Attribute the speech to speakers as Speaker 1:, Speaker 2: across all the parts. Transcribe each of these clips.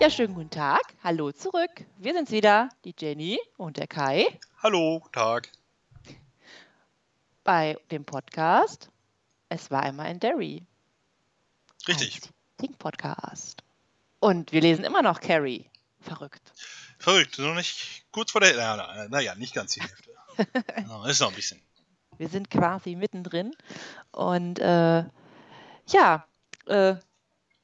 Speaker 1: Ja, schönen guten Tag. Hallo zurück. Wir sind's wieder, die Jenny und der Kai
Speaker 2: Hallo, guten Tag.
Speaker 1: bei dem Podcast Es war einmal in Derry.
Speaker 2: Richtig.
Speaker 1: Stephen Podcast. Und wir lesen immer noch Carrie. Verrückt.
Speaker 2: Verrückt. Noch nicht kurz vor der. Naja, na, ja, nicht ganz die Hälfte. Ist noch ein bisschen.
Speaker 1: Wir sind quasi mittendrin. Und äh, ja, äh,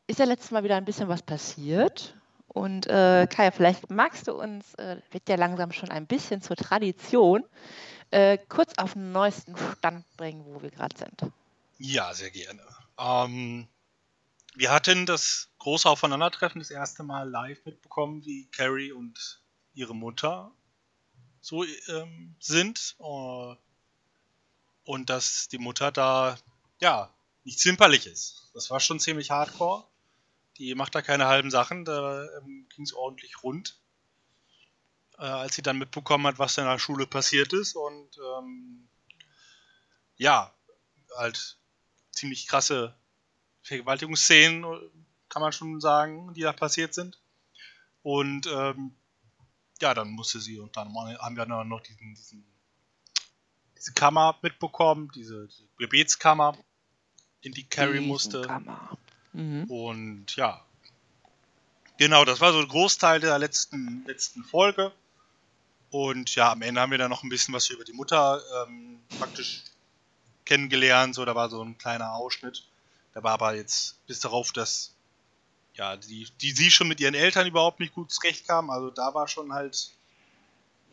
Speaker 1: ist ja letztes Mal wieder ein bisschen was passiert. Und äh, Kaya, vielleicht magst du uns, äh, wird ja langsam schon ein bisschen zur Tradition, äh, kurz auf den neuesten Stand bringen, wo wir gerade sind.
Speaker 2: Ja, sehr gerne. Ähm, wir hatten das große Aufeinandertreffen das erste Mal live mitbekommen, wie Carrie und ihre Mutter so ähm, sind. Äh, und dass die Mutter da, ja, nicht zimperlich ist. Das war schon ziemlich hardcore. Die macht da keine halben Sachen, da ähm, ging es ordentlich rund. Äh, als sie dann mitbekommen hat, was in der Schule passiert ist. Und ähm, ja, halt ziemlich krasse Vergewaltigungsszenen, kann man schon sagen, die da passiert sind. Und ähm, ja, dann musste sie und dann haben wir noch diesen, diesen diese Kammer mitbekommen, diese, diese Gebetskammer, in die Carrie musste.
Speaker 1: Kammer. Mhm.
Speaker 2: Und ja, genau, das war so ein Großteil der letzten, letzten Folge. Und ja, am Ende haben wir dann noch ein bisschen was über die Mutter ähm, praktisch kennengelernt. So, da war so ein kleiner Ausschnitt. Da war aber jetzt bis darauf, dass ja, die, die sie schon mit ihren Eltern überhaupt nicht gut zurechtkam. Also da war schon halt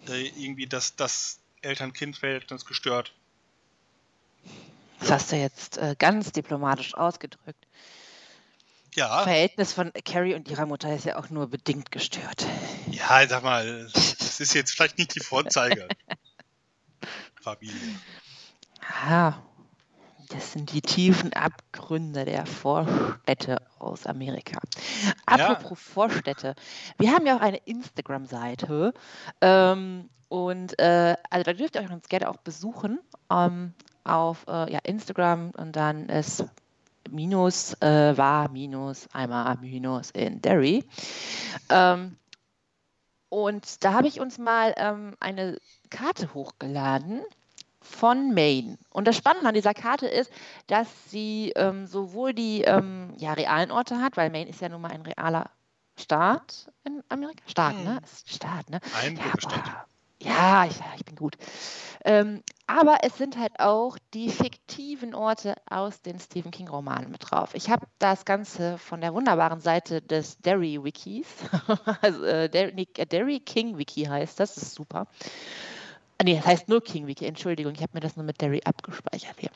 Speaker 2: äh, irgendwie das, das Eltern-Kind-Verhältnis gestört.
Speaker 1: Das hast du jetzt äh, ganz diplomatisch ausgedrückt.
Speaker 2: Ja.
Speaker 1: Verhältnis von Carrie und ihrer Mutter ist ja auch nur bedingt gestört.
Speaker 2: Ja, sag mal, das ist jetzt vielleicht nicht die Vorzeige. Familie.
Speaker 1: Ah, das sind die tiefen Abgründe der Vorstädte aus Amerika. Apropos Vorstädte, wir haben ja auch eine Instagram-Seite ähm, und äh, also da dürft ihr euch uns gerne auch besuchen ähm, auf äh, ja, Instagram und dann ist minus äh, war minus einmal minus in Derry. Ähm, und da habe ich uns mal ähm, eine Karte hochgeladen von Maine. Und das Spannende an dieser Karte ist, dass sie ähm, sowohl die ähm, ja, realen Orte hat, weil Maine ist ja nun mal ein realer Staat in Amerika. Staat,
Speaker 2: Hm.
Speaker 1: ne? Ist Staat, ne?
Speaker 2: Ein
Speaker 1: Ja,
Speaker 2: Bundesstaat.
Speaker 1: Ja ich, ich bin gut. Ähm, aber es sind halt auch die fiktiven Orte aus den Stephen King-Romanen mit drauf. Ich habe das Ganze von der wunderbaren Seite des Derry Wikis, also äh, äh, Derry King Wiki heißt das, das ist super. Nee, das heißt nur King Wiki, Entschuldigung, ich habe mir das nur mit Derry abgespeichert hier.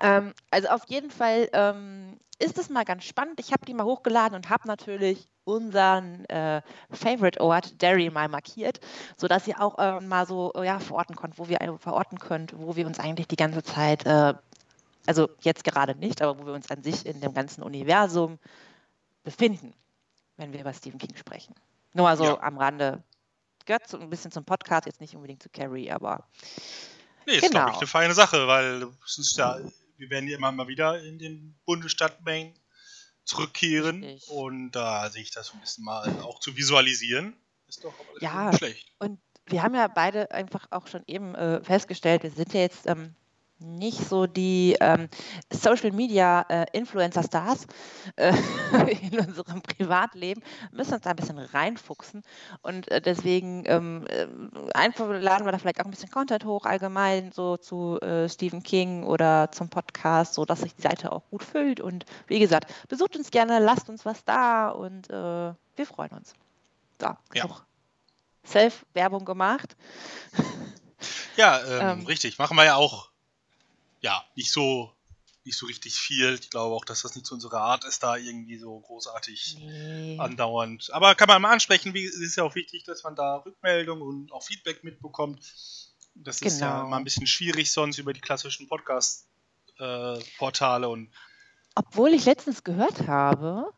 Speaker 1: Ähm, also auf jeden Fall ähm, ist es mal ganz spannend. Ich habe die mal hochgeladen und habe natürlich unseren äh, Favorite-Ort Derry mal markiert, sodass ihr auch äh, mal so äh, ja, verorten könnt, wo wir verorten könnt, wo wir uns eigentlich die ganze Zeit, äh, also jetzt gerade nicht, aber wo wir uns an sich in dem ganzen Universum befinden, wenn wir über Stephen King sprechen. Nur mal so
Speaker 2: Ja.
Speaker 1: am Rande. Gehört so ein bisschen zum Podcast, jetzt nicht unbedingt zu Carrie, aber
Speaker 2: Nee, ist, glaube ich,
Speaker 1: Genau.
Speaker 2: eine feine Sache, weil es ist ja, wir werden ja immer mal wieder in den Bundesstaat Maine zurückkehren
Speaker 1: Richtig.
Speaker 2: und da sehe ich das ein bisschen mal auch zu visualisieren. Ist doch aber
Speaker 1: Ja.
Speaker 2: nicht schlecht.
Speaker 1: Und wir haben ja beide einfach auch schon eben äh, festgestellt, wir sind ja jetzt ähm, nicht so die ähm, Social Media äh, Influencer Stars äh, in unserem Privatleben, müssen uns da ein bisschen reinfuchsen und äh, deswegen ähm, äh, einfach laden wir da vielleicht auch ein bisschen Content hoch allgemein so zu äh, Stephen King oder zum Podcast, so dass sich die Seite auch gut füllt und wie gesagt, besucht uns gerne, lasst uns was da und äh, wir freuen uns. So,
Speaker 2: Ja.
Speaker 1: genug Self-Werbung gemacht.
Speaker 2: Ja, ähm,
Speaker 1: Ähm.
Speaker 2: richtig. Machen wir ja auch, ja, nicht so, nicht so richtig viel. Ich glaube auch, dass das nicht so unsere Art ist, da irgendwie so großartig
Speaker 1: Nee.
Speaker 2: andauernd. Aber kann man mal ansprechen, wie, es ist ja auch wichtig, dass man da Rückmeldung und auch Feedback mitbekommt. Das ist ja
Speaker 1: Genau.
Speaker 2: mal ein bisschen schwierig sonst über die klassischen Podcast-Portale und
Speaker 1: Obwohl ich letztens gehört habe,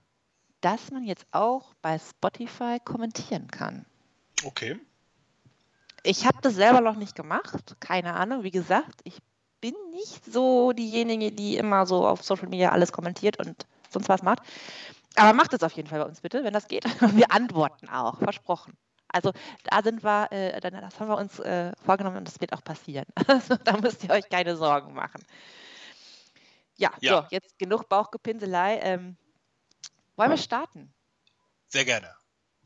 Speaker 1: dass man jetzt auch bei Spotify kommentieren kann.
Speaker 2: okay.
Speaker 1: Ich habe das selber noch nicht gemacht, keine Ahnung. Wie gesagt, ich bin nicht so diejenige, die immer so auf Social Media alles kommentiert und sonst was macht. Aber macht es auf jeden Fall bei uns bitte, wenn das geht. Wir antworten auch, versprochen. Also da sind wir, äh, das haben wir uns äh, vorgenommen und das wird auch passieren. Also da müsst ihr euch keine Sorgen machen. Ja, ja. so, jetzt genug Bauchgepinselei. Ähm, wollen wir starten?
Speaker 2: Sehr gerne.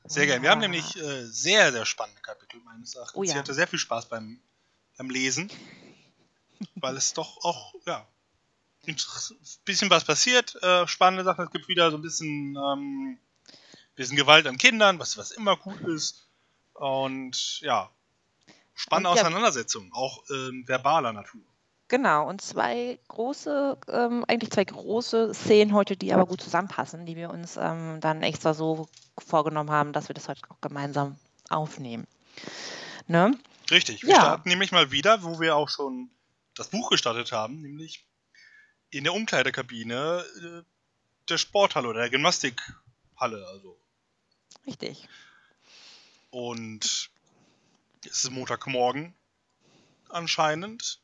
Speaker 2: Sehr gerne. Wir haben nämlich äh, sehr, sehr spannende Kapitel meines Erachtens. Oh, ja. Ich hatte sehr viel Spaß beim, beim Lesen, weil es doch auch, ja, ein bisschen was passiert. Äh, spannende Sachen. Es gibt wieder so ein bisschen, ähm, bisschen Gewalt an Kindern, was, was immer gut ist. Und ja, spannende und, ja, Auseinandersetzungen, auch ähm, verbaler Natur.
Speaker 1: Genau, und zwei große, ähm, eigentlich zwei große Szenen heute, die aber gut zusammenpassen, die wir uns ähm, dann extra so vorgenommen haben, dass wir das heute auch gemeinsam aufnehmen.
Speaker 2: Ne? Richtig, wir ja. starten nämlich mal wieder, wo wir auch schon das Buch gestartet haben, nämlich in der Umkleidekabine äh, der Sporthalle oder der Gymnastikhalle. Also.
Speaker 1: Richtig.
Speaker 2: Und es ist Montagmorgen anscheinend.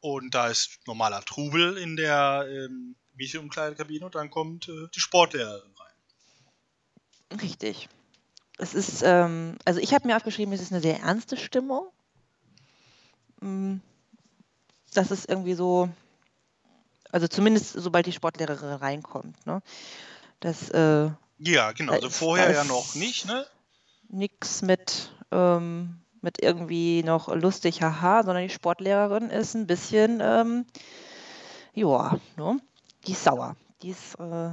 Speaker 2: Und da ist normaler Trubel in der ähm, Mädchenumkleidekabine und dann kommt äh, die Sportlehrerin rein.
Speaker 1: Richtig. Es ist, ähm, also ich habe mir aufgeschrieben, es ist eine sehr ernste Stimmung. Das ist irgendwie so, also zumindest sobald die Sportlehrerin reinkommt. Ne? Das, äh,
Speaker 2: ja, genau. Also vorher ja noch nicht, ne?
Speaker 1: Nix mit ähm, mit irgendwie noch lustig, haha, sondern die Sportlehrerin ist ein bisschen, ähm, ja, ne? die ist sauer. Die ist, äh,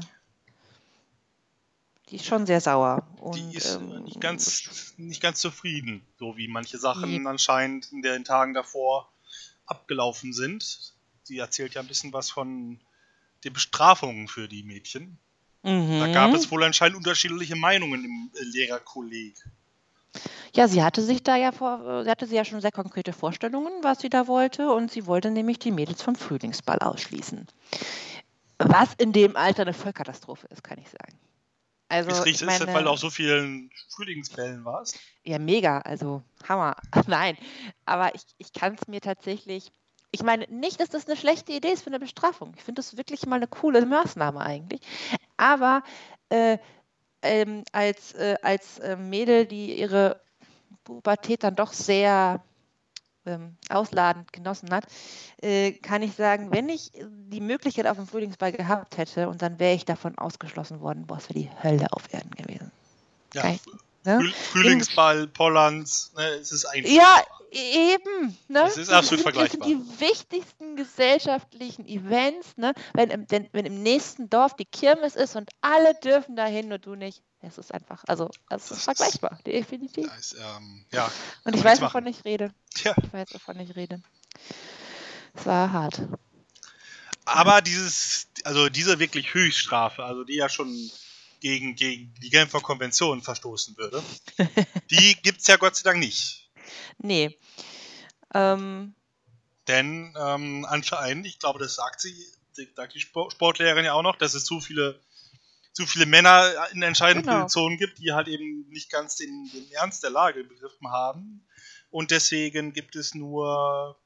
Speaker 1: die ist schon sehr sauer.
Speaker 2: Und, die ist ähm, nicht, ganz, nicht ganz zufrieden, so wie manche Sachen anscheinend in den Tagen davor abgelaufen sind. Sie erzählt ja ein bisschen was von den Bestrafungen für die Mädchen. Mhm. Da gab es wohl anscheinend unterschiedliche Meinungen im Lehrerkolleg.
Speaker 1: Ja, sie hatte sich da ja vor, sie hatte sie ja schon sehr konkrete Vorstellungen, was sie da wollte, und sie wollte nämlich die Mädels vom Frühlingsball ausschließen. Was in dem Alter eine Vollkatastrophe ist, kann ich sagen.
Speaker 2: Also, ist richtig, meine, ist, weil du auf so vielen Frühlingsbällen warst?
Speaker 1: Ja, mega, also Hammer. Nein, aber ich, ich kann es mir tatsächlich. Ich meine, nicht, dass das eine schlechte Idee ist für eine Bestrafung. Ich finde das wirklich mal eine coole Maßnahme eigentlich. Aber äh, ähm, als, äh, als äh, Mädel, die ihre Pubertät dann doch sehr ähm, ausladend genossen hat, äh, kann ich sagen, wenn ich die Möglichkeit auf dem Frühlingsball gehabt hätte und dann wäre ich davon ausgeschlossen worden, es wäre die Hölle auf Erden gewesen.
Speaker 2: Ja, ich, ne? Frühlingsball, Pollands, ne, es ist einfach.
Speaker 1: Ja, Eben,
Speaker 2: ne? Das ist absolut vergleichbar.
Speaker 1: Das sind die wichtigsten gesellschaftlichen Events, ne? Wenn im, wenn, wenn im nächsten Dorf die Kirmes ist und alle dürfen dahin, nur du nicht. Es ist einfach, also es ist vergleichbar, ist, definitiv. Ist, ähm, ja, und ich weiß, wovon ich rede. Ja. Ich weiß, wovon ich rede. Es war hart.
Speaker 2: Aber dieses, also diese wirklich Höchststrafe, also die ja schon gegen, gegen die Genfer Konvention verstoßen würde, die gibt es ja Gott sei Dank nicht.
Speaker 1: Nee. Ähm,
Speaker 2: Denn ähm, anscheinend, ich glaube, das sagt sie, sagt die Sportlehrerin ja auch noch, dass es zu viele, zu viele Männer in entscheidenden genau. Positionen gibt, die halt eben nicht ganz den, den Ernst der Lage begriffen haben. Und deswegen gibt es nur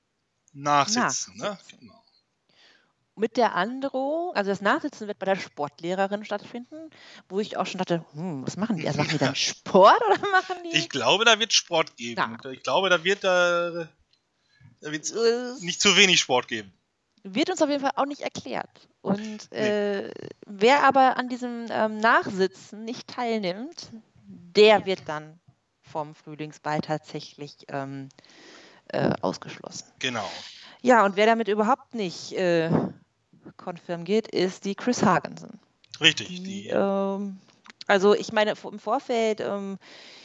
Speaker 2: Nachsitzen. Ne? Nachsitzen. Ne? Genau
Speaker 1: mit der Androhung, also das Nachsitzen wird bei der Sportlehrerin stattfinden, wo ich auch schon dachte, hm, was machen die? Also machen die dann Sport oder machen die?
Speaker 2: Ich glaube, da wird Sport geben. Ja. Ich glaube, da wird da, da wird nicht zu wenig Sport geben.
Speaker 1: Wird uns auf jeden Fall auch nicht erklärt. Und äh, wer aber an diesem ähm, Nachsitzen nicht teilnimmt, der wird dann vom Frühlingsball tatsächlich ähm, äh, ausgeschlossen.
Speaker 2: Genau.
Speaker 1: Ja, und wer damit überhaupt nicht äh, geht, ist die Chris Hagensen.
Speaker 2: Richtig. Die,
Speaker 1: die ähm, also ich meine, im Vorfeld, ähm, äh,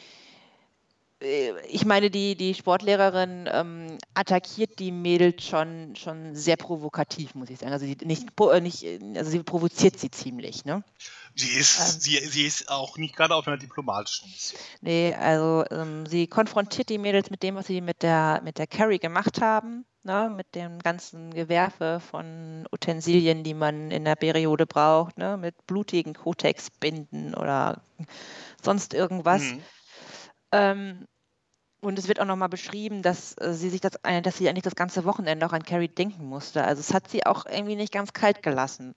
Speaker 1: ich meine, die, die Sportlehrerin ähm, attackiert die Mädels schon, schon sehr provokativ, muss ich sagen. Also sie, nicht, äh, nicht, also sie provoziert sie ziemlich, ne?
Speaker 2: Sie ist, ähm, sie, sie ist auch nicht gerade auf einer diplomatischen Mission.
Speaker 1: Nee, also ähm, sie konfrontiert die Mädels mit dem, was sie mit der, mit der Carrie gemacht haben ne, mit dem ganzen Gewerfe von Utensilien, die man in der Periode braucht, ne, mit blutigen Kotex-Binden oder sonst irgendwas. Mhm. Ähm, und es wird auch nochmal beschrieben, dass äh, sie sich das, äh, dass sie eigentlich das ganze Wochenende auch an Carrie denken musste. Also es hat sie auch irgendwie nicht ganz kalt gelassen,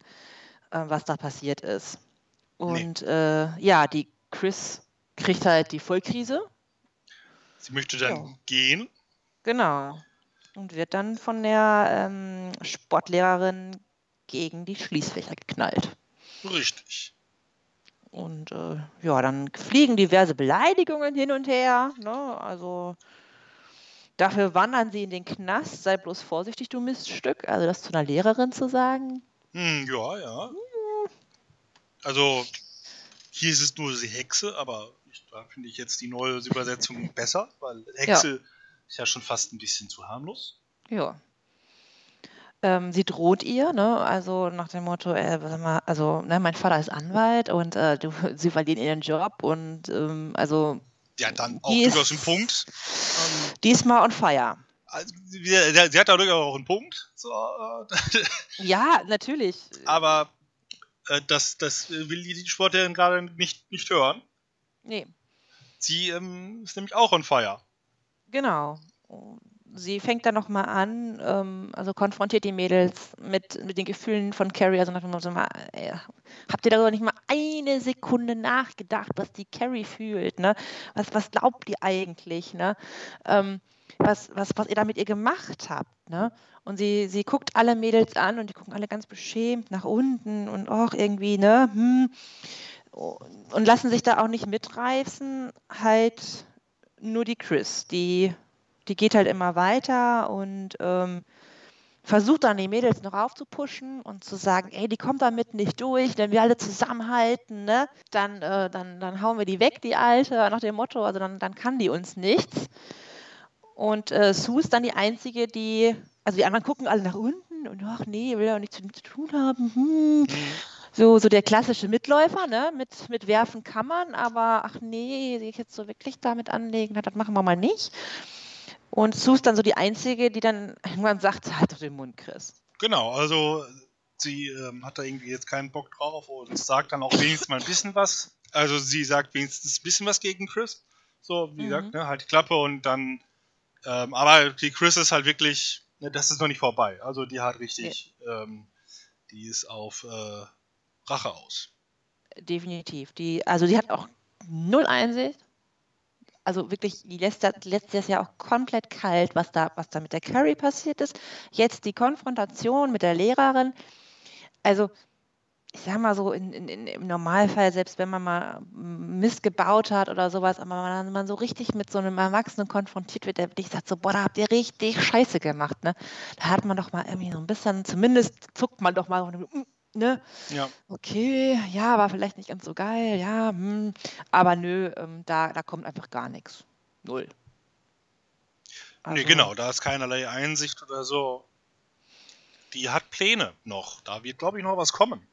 Speaker 1: äh, was da passiert ist. Und nee. äh, ja, die Chris kriegt halt die Vollkrise.
Speaker 2: Sie möchte dann ja. gehen.
Speaker 1: Genau. Und wird dann von der ähm, Sportlehrerin gegen die Schließfächer geknallt.
Speaker 2: Richtig.
Speaker 1: Und äh, ja, dann fliegen diverse Beleidigungen hin und her. Ne? Also dafür wandern sie in den Knast. Sei bloß vorsichtig, du Miststück. Also das zu einer Lehrerin zu sagen.
Speaker 2: Hm, ja, ja. Also hier ist es nur die Hexe, aber ich, da finde ich jetzt die neue Übersetzung besser, weil Hexe ja. ist ja schon fast ein bisschen zu harmlos.
Speaker 1: Ja. Ähm, sie droht ihr, ne? also nach dem Motto, äh, mal, also ne, mein Vater ist Anwalt und äh, du, sie verlieren ihren Job und ähm, also.
Speaker 2: Ja, dann auch durchaus einen Punkt.
Speaker 1: Ähm, diesmal on fire.
Speaker 2: Also, sie, sie, hat da durchaus auch einen Punkt. So,
Speaker 1: äh, ja, natürlich.
Speaker 2: Aber äh, das, das will die Sportlerin gerade nicht, nicht hören.
Speaker 1: Nee.
Speaker 2: Sie ähm, ist nämlich auch on fire.
Speaker 1: Genau sie fängt dann nochmal an, ähm, also konfrontiert die Mädels mit, mit den Gefühlen von Carrie. Also nach dem Motto, äh, habt ihr darüber nicht mal eine Sekunde nachgedacht, was die Carrie fühlt? Ne? Was, was glaubt ihr eigentlich? Ne? Ähm, was, was, was ihr da mit ihr gemacht habt. Ne? Und sie, sie guckt alle Mädels an und die gucken alle ganz beschämt nach unten und auch irgendwie, ne? Hm, und lassen sich da auch nicht mitreißen. Halt nur die Chris, die die geht halt immer weiter und ähm, versucht dann die Mädels noch aufzupuschen und zu sagen, ey, die kommt damit nicht durch, wenn wir alle zusammenhalten, ne, dann, äh, dann, dann hauen wir die weg, die Alte, nach dem Motto, also dann, dann kann die uns nichts. Und äh, Sue ist dann die Einzige, die, also die anderen gucken alle nach unten und ach nee, will ja nichts mit zu tun haben. Hm. Mhm. So, so der klassische Mitläufer, ne? Mit, mit werfen kann man, aber ach nee, sich jetzt so wirklich damit anlegen, das machen wir mal nicht. Und Sue ist dann so die Einzige, die dann irgendwann sagt, halt doch den Mund, Chris.
Speaker 2: Genau, also sie ähm, hat da irgendwie jetzt keinen Bock drauf und sagt dann auch wenigstens mal ein bisschen was. Also sie sagt wenigstens ein bisschen was gegen Chris. So, wie mhm. gesagt, ne, halt die Klappe und dann. Ähm, aber die Chris ist halt wirklich, ne, das ist noch nicht vorbei. Also die hat richtig, ja. ähm, die ist auf äh, Rache aus.
Speaker 1: Definitiv. Die, also die hat auch null Einsicht also wirklich, das letztes Jahr auch komplett kalt, was da, was da mit der Curry passiert ist. Jetzt die Konfrontation mit der Lehrerin. Also, ich sag mal so, in, in, im Normalfall, selbst wenn man mal Mist gebaut hat oder sowas, aber man, man so richtig mit so einem Erwachsenen konfrontiert wird, der wirklich sagt so, boah, da habt ihr richtig Scheiße gemacht, ne? Da hat man doch mal irgendwie so ein bisschen, zumindest zuckt man doch mal, ne?
Speaker 2: Ja.
Speaker 1: Okay, ja, war vielleicht nicht ganz so geil, ja, hm, aber nö, ähm, da, da kommt einfach gar nichts. Null.
Speaker 2: Also, nee, genau, da ist keinerlei Einsicht oder so. Die hat Pläne noch. Da wird, glaube ich, noch was kommen.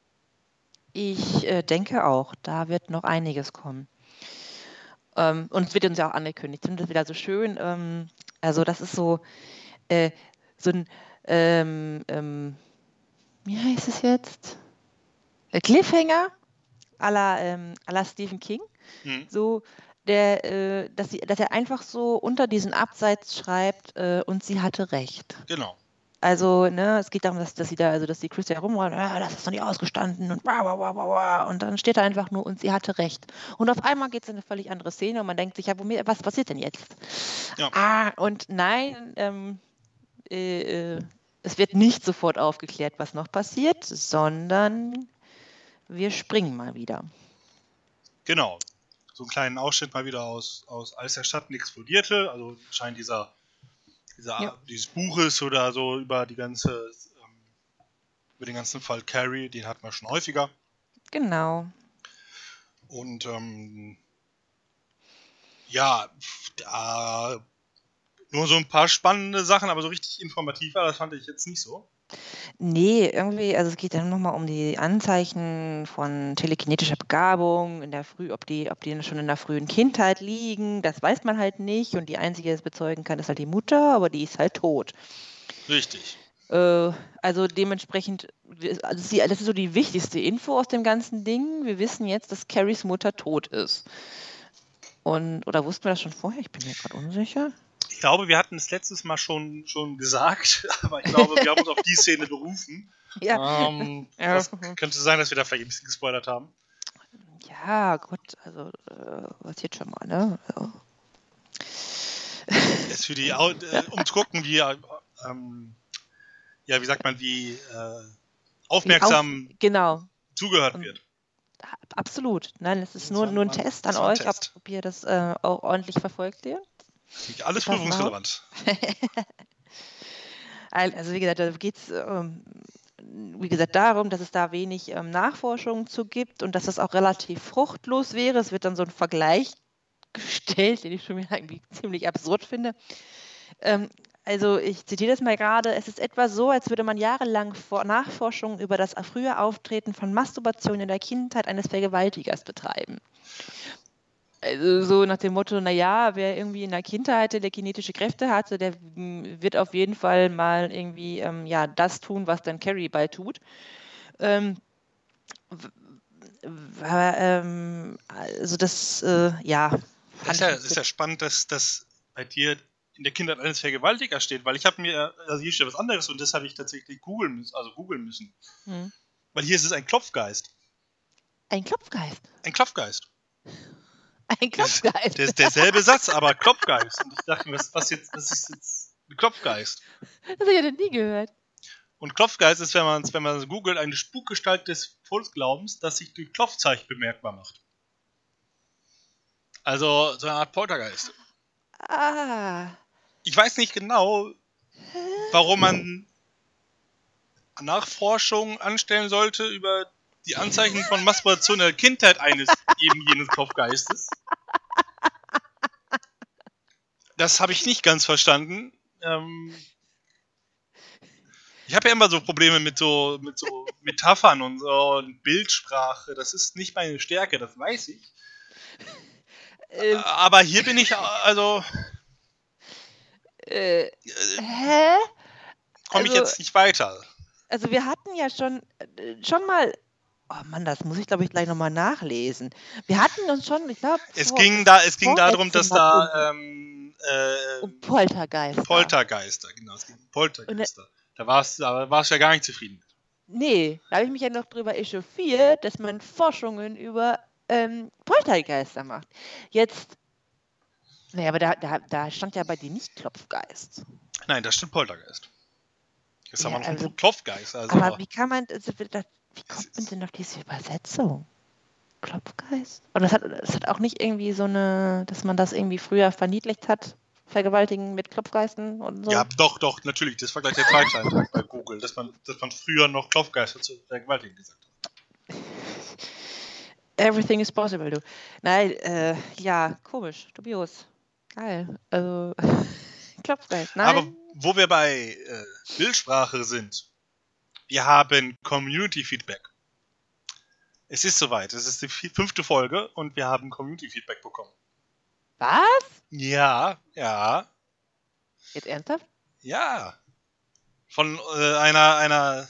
Speaker 1: Ich äh, denke auch, da wird noch einiges kommen. Ähm, und es wird uns ja auch angekündigt. Ich finde das wieder so schön. Ähm, also, das ist so, äh, so ein, ähm, ähm wie heißt es jetzt? Der Cliffhanger à la, ähm, à la Stephen King. Mhm. So, der, äh, dass, sie, dass er einfach so unter diesen Abseits schreibt äh, und sie hatte recht.
Speaker 2: Genau.
Speaker 1: Also, ne, es geht darum, dass, dass sie da, also dass die Chris ja rumräumt, ah, das ist noch nicht ausgestanden und wow, wow, wow, wow, und dann steht er einfach nur und sie hatte recht. Und auf einmal geht es in eine völlig andere Szene und man denkt sich, ja, womit, was passiert denn jetzt? Ja. Ah, und nein, ähm, äh, äh es wird nicht sofort aufgeklärt, was noch passiert, sondern wir springen mal wieder.
Speaker 2: Genau. So einen kleinen Ausschnitt mal wieder aus, aus Als der Schatten explodierte. Also scheint dieser, dieser ja. dieses Buches oder so über die ganze ähm, über den ganzen Fall Carrie, den hat man schon häufiger.
Speaker 1: Genau.
Speaker 2: Und ähm, ja, da nur so ein paar spannende Sachen, aber so richtig informativ war, das fand ich jetzt nicht so.
Speaker 1: Nee, irgendwie, also es geht dann nochmal um die Anzeichen von telekinetischer Begabung in der Früh, ob die, ob die schon in der frühen Kindheit liegen, das weiß man halt nicht. Und die einzige, die es bezeugen kann, ist halt die Mutter, aber die ist halt tot.
Speaker 2: Richtig.
Speaker 1: Äh, also dementsprechend, also das ist so die wichtigste Info aus dem ganzen Ding. Wir wissen jetzt, dass Carries Mutter tot ist. Und, oder wussten wir das schon vorher? Ich bin mir gerade unsicher.
Speaker 2: Ich glaube, wir hatten es letztes Mal schon, schon gesagt, aber ich glaube, wir haben uns auf die Szene berufen. Ja. Ähm, ja. könnte sein, dass wir da vielleicht ein bisschen gespoilert haben.
Speaker 1: Ja, gut, also äh, was jetzt schon mal, ne? Ja.
Speaker 2: Ist für die, Au- äh, um zu gucken, wie, äh, ähm, ja, wie sagt man, wie äh, aufmerksam
Speaker 1: Genau,
Speaker 2: zugehört
Speaker 1: Und-
Speaker 2: wird.
Speaker 1: absolut. Nein, es ist nur, nur ein Test an euch, ob, ob ihr das äh, auch ordentlich verfolgt ihr.
Speaker 2: Alles prüfungsrelevant.
Speaker 1: Al- Also wie gesagt, da geht es ähm, wie gesagt darum, dass es da wenig ähm, Nachforschung zu gibt und dass das auch relativ fruchtlos wäre. Es wird dann so ein Vergleich gestellt, den ich schon wieder irgendwie ziemlich absurd finde. Ähm, also ich zitiere das mal gerade, es ist etwa so, als würde man jahrelang Vor Nachforschungen über das frühe Auftreten von Masturbation in der Kindheit eines Vergewaltigers betreiben. Also so nach dem Motto, naja, wer irgendwie in der Kindheit telekinetische Kräfte hatte, der mm, wird auf jeden Fall mal irgendwie ähm, ja, das tun, was dann Carrie bald tut. Ähm, ähm, also das, äh, ja.
Speaker 2: Ist ja, ist ja spannend, dass das bei dir in der Kindheit eines Vergewaltigers steht, weil ich habe mir, also hier steht was anderes und das habe ich tatsächlich googeln müssen, also googeln müssen.
Speaker 1: Hm.
Speaker 2: Weil hier ist es ein Klopfgeist.
Speaker 1: Ein Klopfgeist.
Speaker 2: Ein Klopfgeist.
Speaker 1: Ein Klopfgeist.
Speaker 2: Der ist derselbe Satz, aber Klopfgeist. Und ich dachte mir, was, was, jetzt, was ist jetzt ein Klopfgeist?
Speaker 1: Das habe ich ja noch nie gehört.
Speaker 2: Und Klopfgeist ist, wenn man es wenn googelt, eine Spukgestalt des Volksglaubens, das sich durch Klopfzeichen bemerkbar macht. Also so eine Art Poltergeist.
Speaker 1: Ah.
Speaker 2: Ich weiß nicht genau, warum man Nachforschungen anstellen sollte über die Anzeichen von Masturbation in der Kindheit eines eben jenes Klopfgeistes. Das habe ich nicht ganz verstanden. Ähm ich habe ja immer so Probleme mit so, mit so Metaphern und so und Bildsprache. Das ist nicht meine Stärke, das weiß ich.
Speaker 1: Ähm,
Speaker 2: Aber hier bin ich, also
Speaker 1: äh,
Speaker 2: äh,
Speaker 1: hä?
Speaker 2: komme ich
Speaker 1: Also-
Speaker 2: jetzt nicht weiter.
Speaker 1: Also wir hatten ja schon, äh, schon mal, oh Mann, das muss ich glaube ich gleich nochmal nachlesen. Wir hatten uns schon, ich glaube,
Speaker 2: Es ging da, es ging darum, dass da ähm, äh,
Speaker 1: um Poltergeist.
Speaker 2: Poltergeister, genau, es ging um Poltergeister. Da warst da warst du ja gar nicht zufrieden.
Speaker 1: Nee, da habe ich mich ja noch drüber echauffiert, dass man Forschungen über ähm, Poltergeister macht. Jetzt, nee, aber da, da, da stand ja bei dir nicht Klopfgeist.
Speaker 2: Nein, das stimmt Poltergeist. Jetzt haben
Speaker 1: Ja,
Speaker 2: wir noch einen
Speaker 1: also-
Speaker 2: Klopfgeist. Also,
Speaker 1: Aber wie kann man, also, das- wie kommt man denn auf diese Übersetzung? Klopfgeist? Und das hat, das hat auch nicht irgendwie so eine, dass man das irgendwie früher verniedlicht hat, Vergewaltigen mit Klopfgeisten und so?
Speaker 2: ja, doch, doch, natürlich. Das war gleich der Eintrag bei Google, dass man, dass man früher noch Klopfgeister zu vergewaltigen gesagt hat.
Speaker 1: Everything is possible, du. Nein, äh, ja, komisch, dubios. Geil. Also, Klopfgeist, nein.
Speaker 2: Aber wo wir bei äh, Bildsprache sind, wir haben Community Feedback. Es ist soweit. Es ist die fünfte Folge und wir haben Community Feedback bekommen.
Speaker 1: Was?
Speaker 2: Ja, ja,
Speaker 1: Jetzt ernsthaft?
Speaker 2: ja. Von äh, einer, einer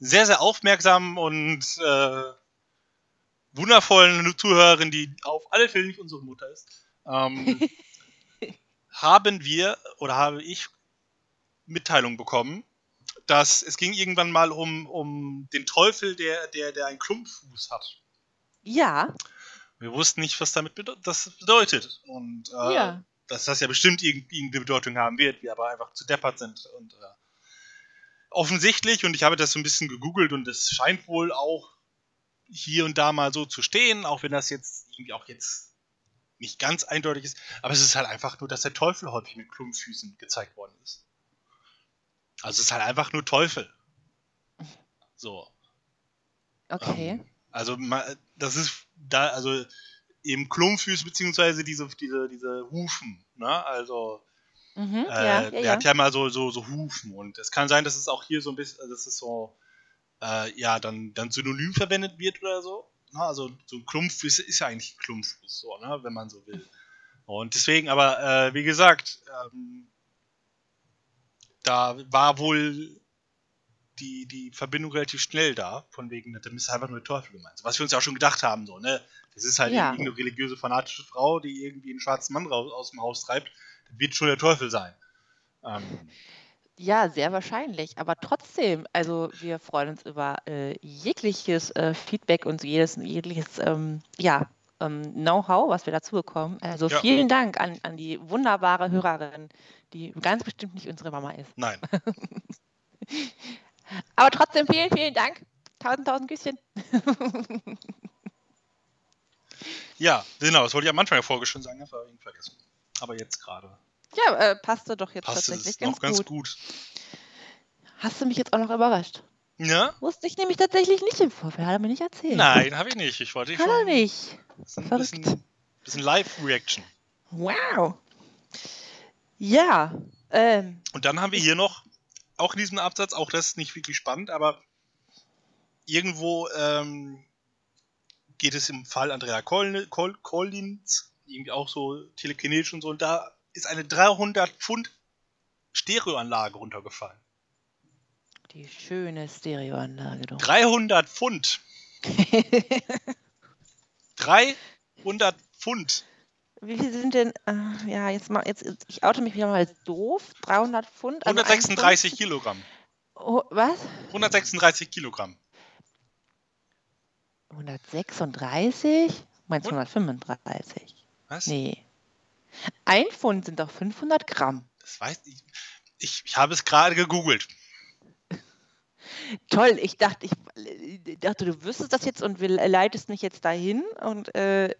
Speaker 2: sehr, sehr aufmerksamen und äh, wundervollen Zuhörerin, die auf alle Fälle nicht unsere Mutter ist, ähm, haben wir oder habe ich Mitteilung bekommen, dass es ging irgendwann mal um, um den Teufel, der, der, der einen Klumpfuß hat.
Speaker 1: Ja,
Speaker 2: Wir wussten nicht, was damit bede das bedeutet. Und äh,
Speaker 1: ja.
Speaker 2: dass das ja bestimmt irgend- irgendeine Bedeutung haben wird, wir aber einfach zu deppert sind. Und äh, offensichtlich, und ich habe das so ein bisschen gegoogelt und es scheint wohl auch hier und da mal so zu stehen, auch wenn das jetzt irgendwie auch jetzt nicht ganz eindeutig ist, aber es ist halt einfach nur, dass der Teufel häufig mit Klumpfüßen gezeigt worden ist. Also es ist halt einfach nur Teufel. So.
Speaker 1: Okay.
Speaker 2: Ähm, also das ist da, also eben Klumpfüße beziehungsweise diese, diese, diese Hufen, ne? Also
Speaker 1: Mhm,
Speaker 2: äh,
Speaker 1: ja, ja,
Speaker 2: der
Speaker 1: ja.
Speaker 2: hat ja mal so, so, so Hufen und es kann sein, dass es auch hier so ein bisschen, also dass es so, äh, ja, dann, dann synonym verwendet wird oder so. Ne? Also so ein Klumpfuß ist ja eigentlich ein Klumpfuß, so, ne? wenn man so will. Und deswegen, aber äh, wie gesagt, ähm, da war wohl die, die Verbindung relativ schnell da, von wegen, da ist einfach nur der Teufel gemeint. Was wir uns ja auch schon gedacht haben, so, ne? Das ist halt
Speaker 1: Ja.
Speaker 2: irgendeine religiöse, fanatische Frau, die irgendwie einen schwarzen Mann raus, aus dem Haus treibt. Das wird schon der Teufel sein. Ähm,
Speaker 1: Ja, sehr wahrscheinlich. Aber trotzdem, also wir freuen uns über äh, jegliches äh, Feedback und jedes, jegliches ähm, ja, ähm, Know-how, was wir dazu bekommen. Also
Speaker 2: Ja.
Speaker 1: vielen Dank an, an die wunderbare Hörerin, die ganz bestimmt nicht unsere Mama ist.
Speaker 2: Nein.
Speaker 1: Aber trotzdem vielen, vielen Dank. Tausend, tausend Küsschen.
Speaker 2: Ja, genau, das wollte ich am Anfang der Folge schon sagen, das ich irgendwie vergessen. Aber jetzt gerade
Speaker 1: Ja, äh, passte doch jetzt
Speaker 2: passt
Speaker 1: tatsächlich ganz,
Speaker 2: ganz
Speaker 1: gut.
Speaker 2: gut.
Speaker 1: Hast du mich jetzt auch noch überrascht?
Speaker 2: Ja?
Speaker 1: Wusste ich nämlich tatsächlich nicht im Vorfeld, hat er mir nicht erzählt.
Speaker 2: Nein, habe ich nicht. Ich wollte dich
Speaker 1: Hat er nicht. Verrückt.
Speaker 2: bisschen, bisschen Live-Reaction.
Speaker 1: Wow. Ja, ähm,
Speaker 2: Und dann haben wir hier noch, auch in diesem Absatz, auch das ist nicht wirklich spannend, aber irgendwo ähm, geht es im Fall Andrea Col Col Collins, irgendwie auch so telekinetisch und so, und da ist eine 300 Pfund Stereoanlage runtergefallen.
Speaker 1: Die schöne Stereoanlage doch.
Speaker 2: 300 Pfund. 300 Pfund.
Speaker 1: Wie viel sind denn, äh, ja, jetzt mal, jetzt, ich oute mich wieder mal als doof. 300 Pfund. also ein
Speaker 2: 136 Kilogramm.
Speaker 1: Pfund- Oh, was?
Speaker 2: 136 Kilogramm.
Speaker 1: 136? Meinst du
Speaker 2: Und?
Speaker 1: 135?
Speaker 2: Was?
Speaker 1: Nee. Ein Pfund sind doch 500 Gramm.
Speaker 2: Das weiß ich. Ich, ich habe es gerade gegoogelt.
Speaker 1: Toll, ich dachte, ich äh, dachte, du wüsstest das jetzt und leitest mich jetzt dahin und äh,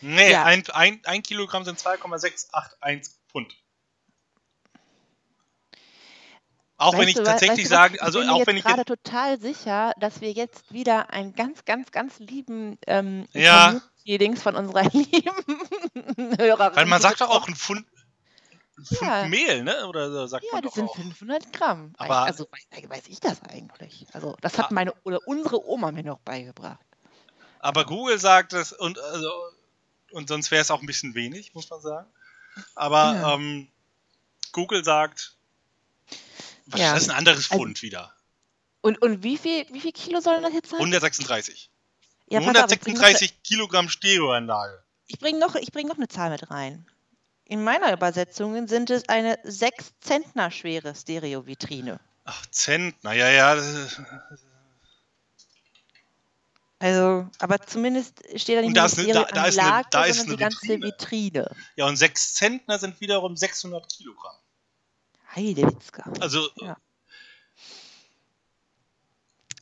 Speaker 2: Nee,
Speaker 1: Ja.
Speaker 2: ein, ein, ein Kilogramm sind 2,681 Pfund. Auch wenn
Speaker 1: Weißt
Speaker 2: ich
Speaker 1: du
Speaker 2: tatsächlich
Speaker 1: weißt du
Speaker 2: sage, also
Speaker 1: ich bin
Speaker 2: auch wenn
Speaker 1: jetzt
Speaker 2: ich
Speaker 1: gerade
Speaker 2: jetzt,
Speaker 1: total sicher, dass wir jetzt wieder einen ganz, ganz, ganz lieben ähm,
Speaker 2: Ja.
Speaker 1: Community-Dings von unserer lieben Hörerin.
Speaker 2: weil man sagt doch auch ein Pfund
Speaker 1: Ja.
Speaker 2: Mehl, ne? Oder sagt
Speaker 1: Ja,
Speaker 2: man
Speaker 1: das sind
Speaker 2: auch.
Speaker 1: 500 Gramm.
Speaker 2: Aber-
Speaker 1: also weiß, weiß ich das eigentlich. Also das hat
Speaker 2: Ah.
Speaker 1: meine oder unsere Oma mir noch beigebracht.
Speaker 2: Aber Google sagt es und also, und sonst wäre es auch ein bisschen wenig, muss man sagen. Aber
Speaker 1: Ja.
Speaker 2: ähm, Google sagt, was
Speaker 1: Ja.
Speaker 2: das ist ein anderes
Speaker 1: Also-
Speaker 2: Pfund wieder.
Speaker 1: Und, und wie viel wie viel Kilo sollen das jetzt sein?
Speaker 2: 136.
Speaker 1: Ja, pass auf,
Speaker 2: 136 Kilogramm Stereoanlage.
Speaker 1: Ich bringe noch, ich bring noch eine Zahl mit rein. In meiner Übersetzung sind es eine 6 Zentner schwere Stereovitrine.
Speaker 2: Ach, Zentner, ja, ja.
Speaker 1: Also, aber zumindest steht da nicht
Speaker 2: Und
Speaker 1: nur
Speaker 2: da ist da- da ist eine- da ist eine
Speaker 1: die ganze
Speaker 2: Vitrine.
Speaker 1: Vitrine.
Speaker 2: Ja, und 6 Zentner sind wiederum 600 Kilogramm.
Speaker 1: Heidewitzka.
Speaker 2: Also,
Speaker 1: Ja.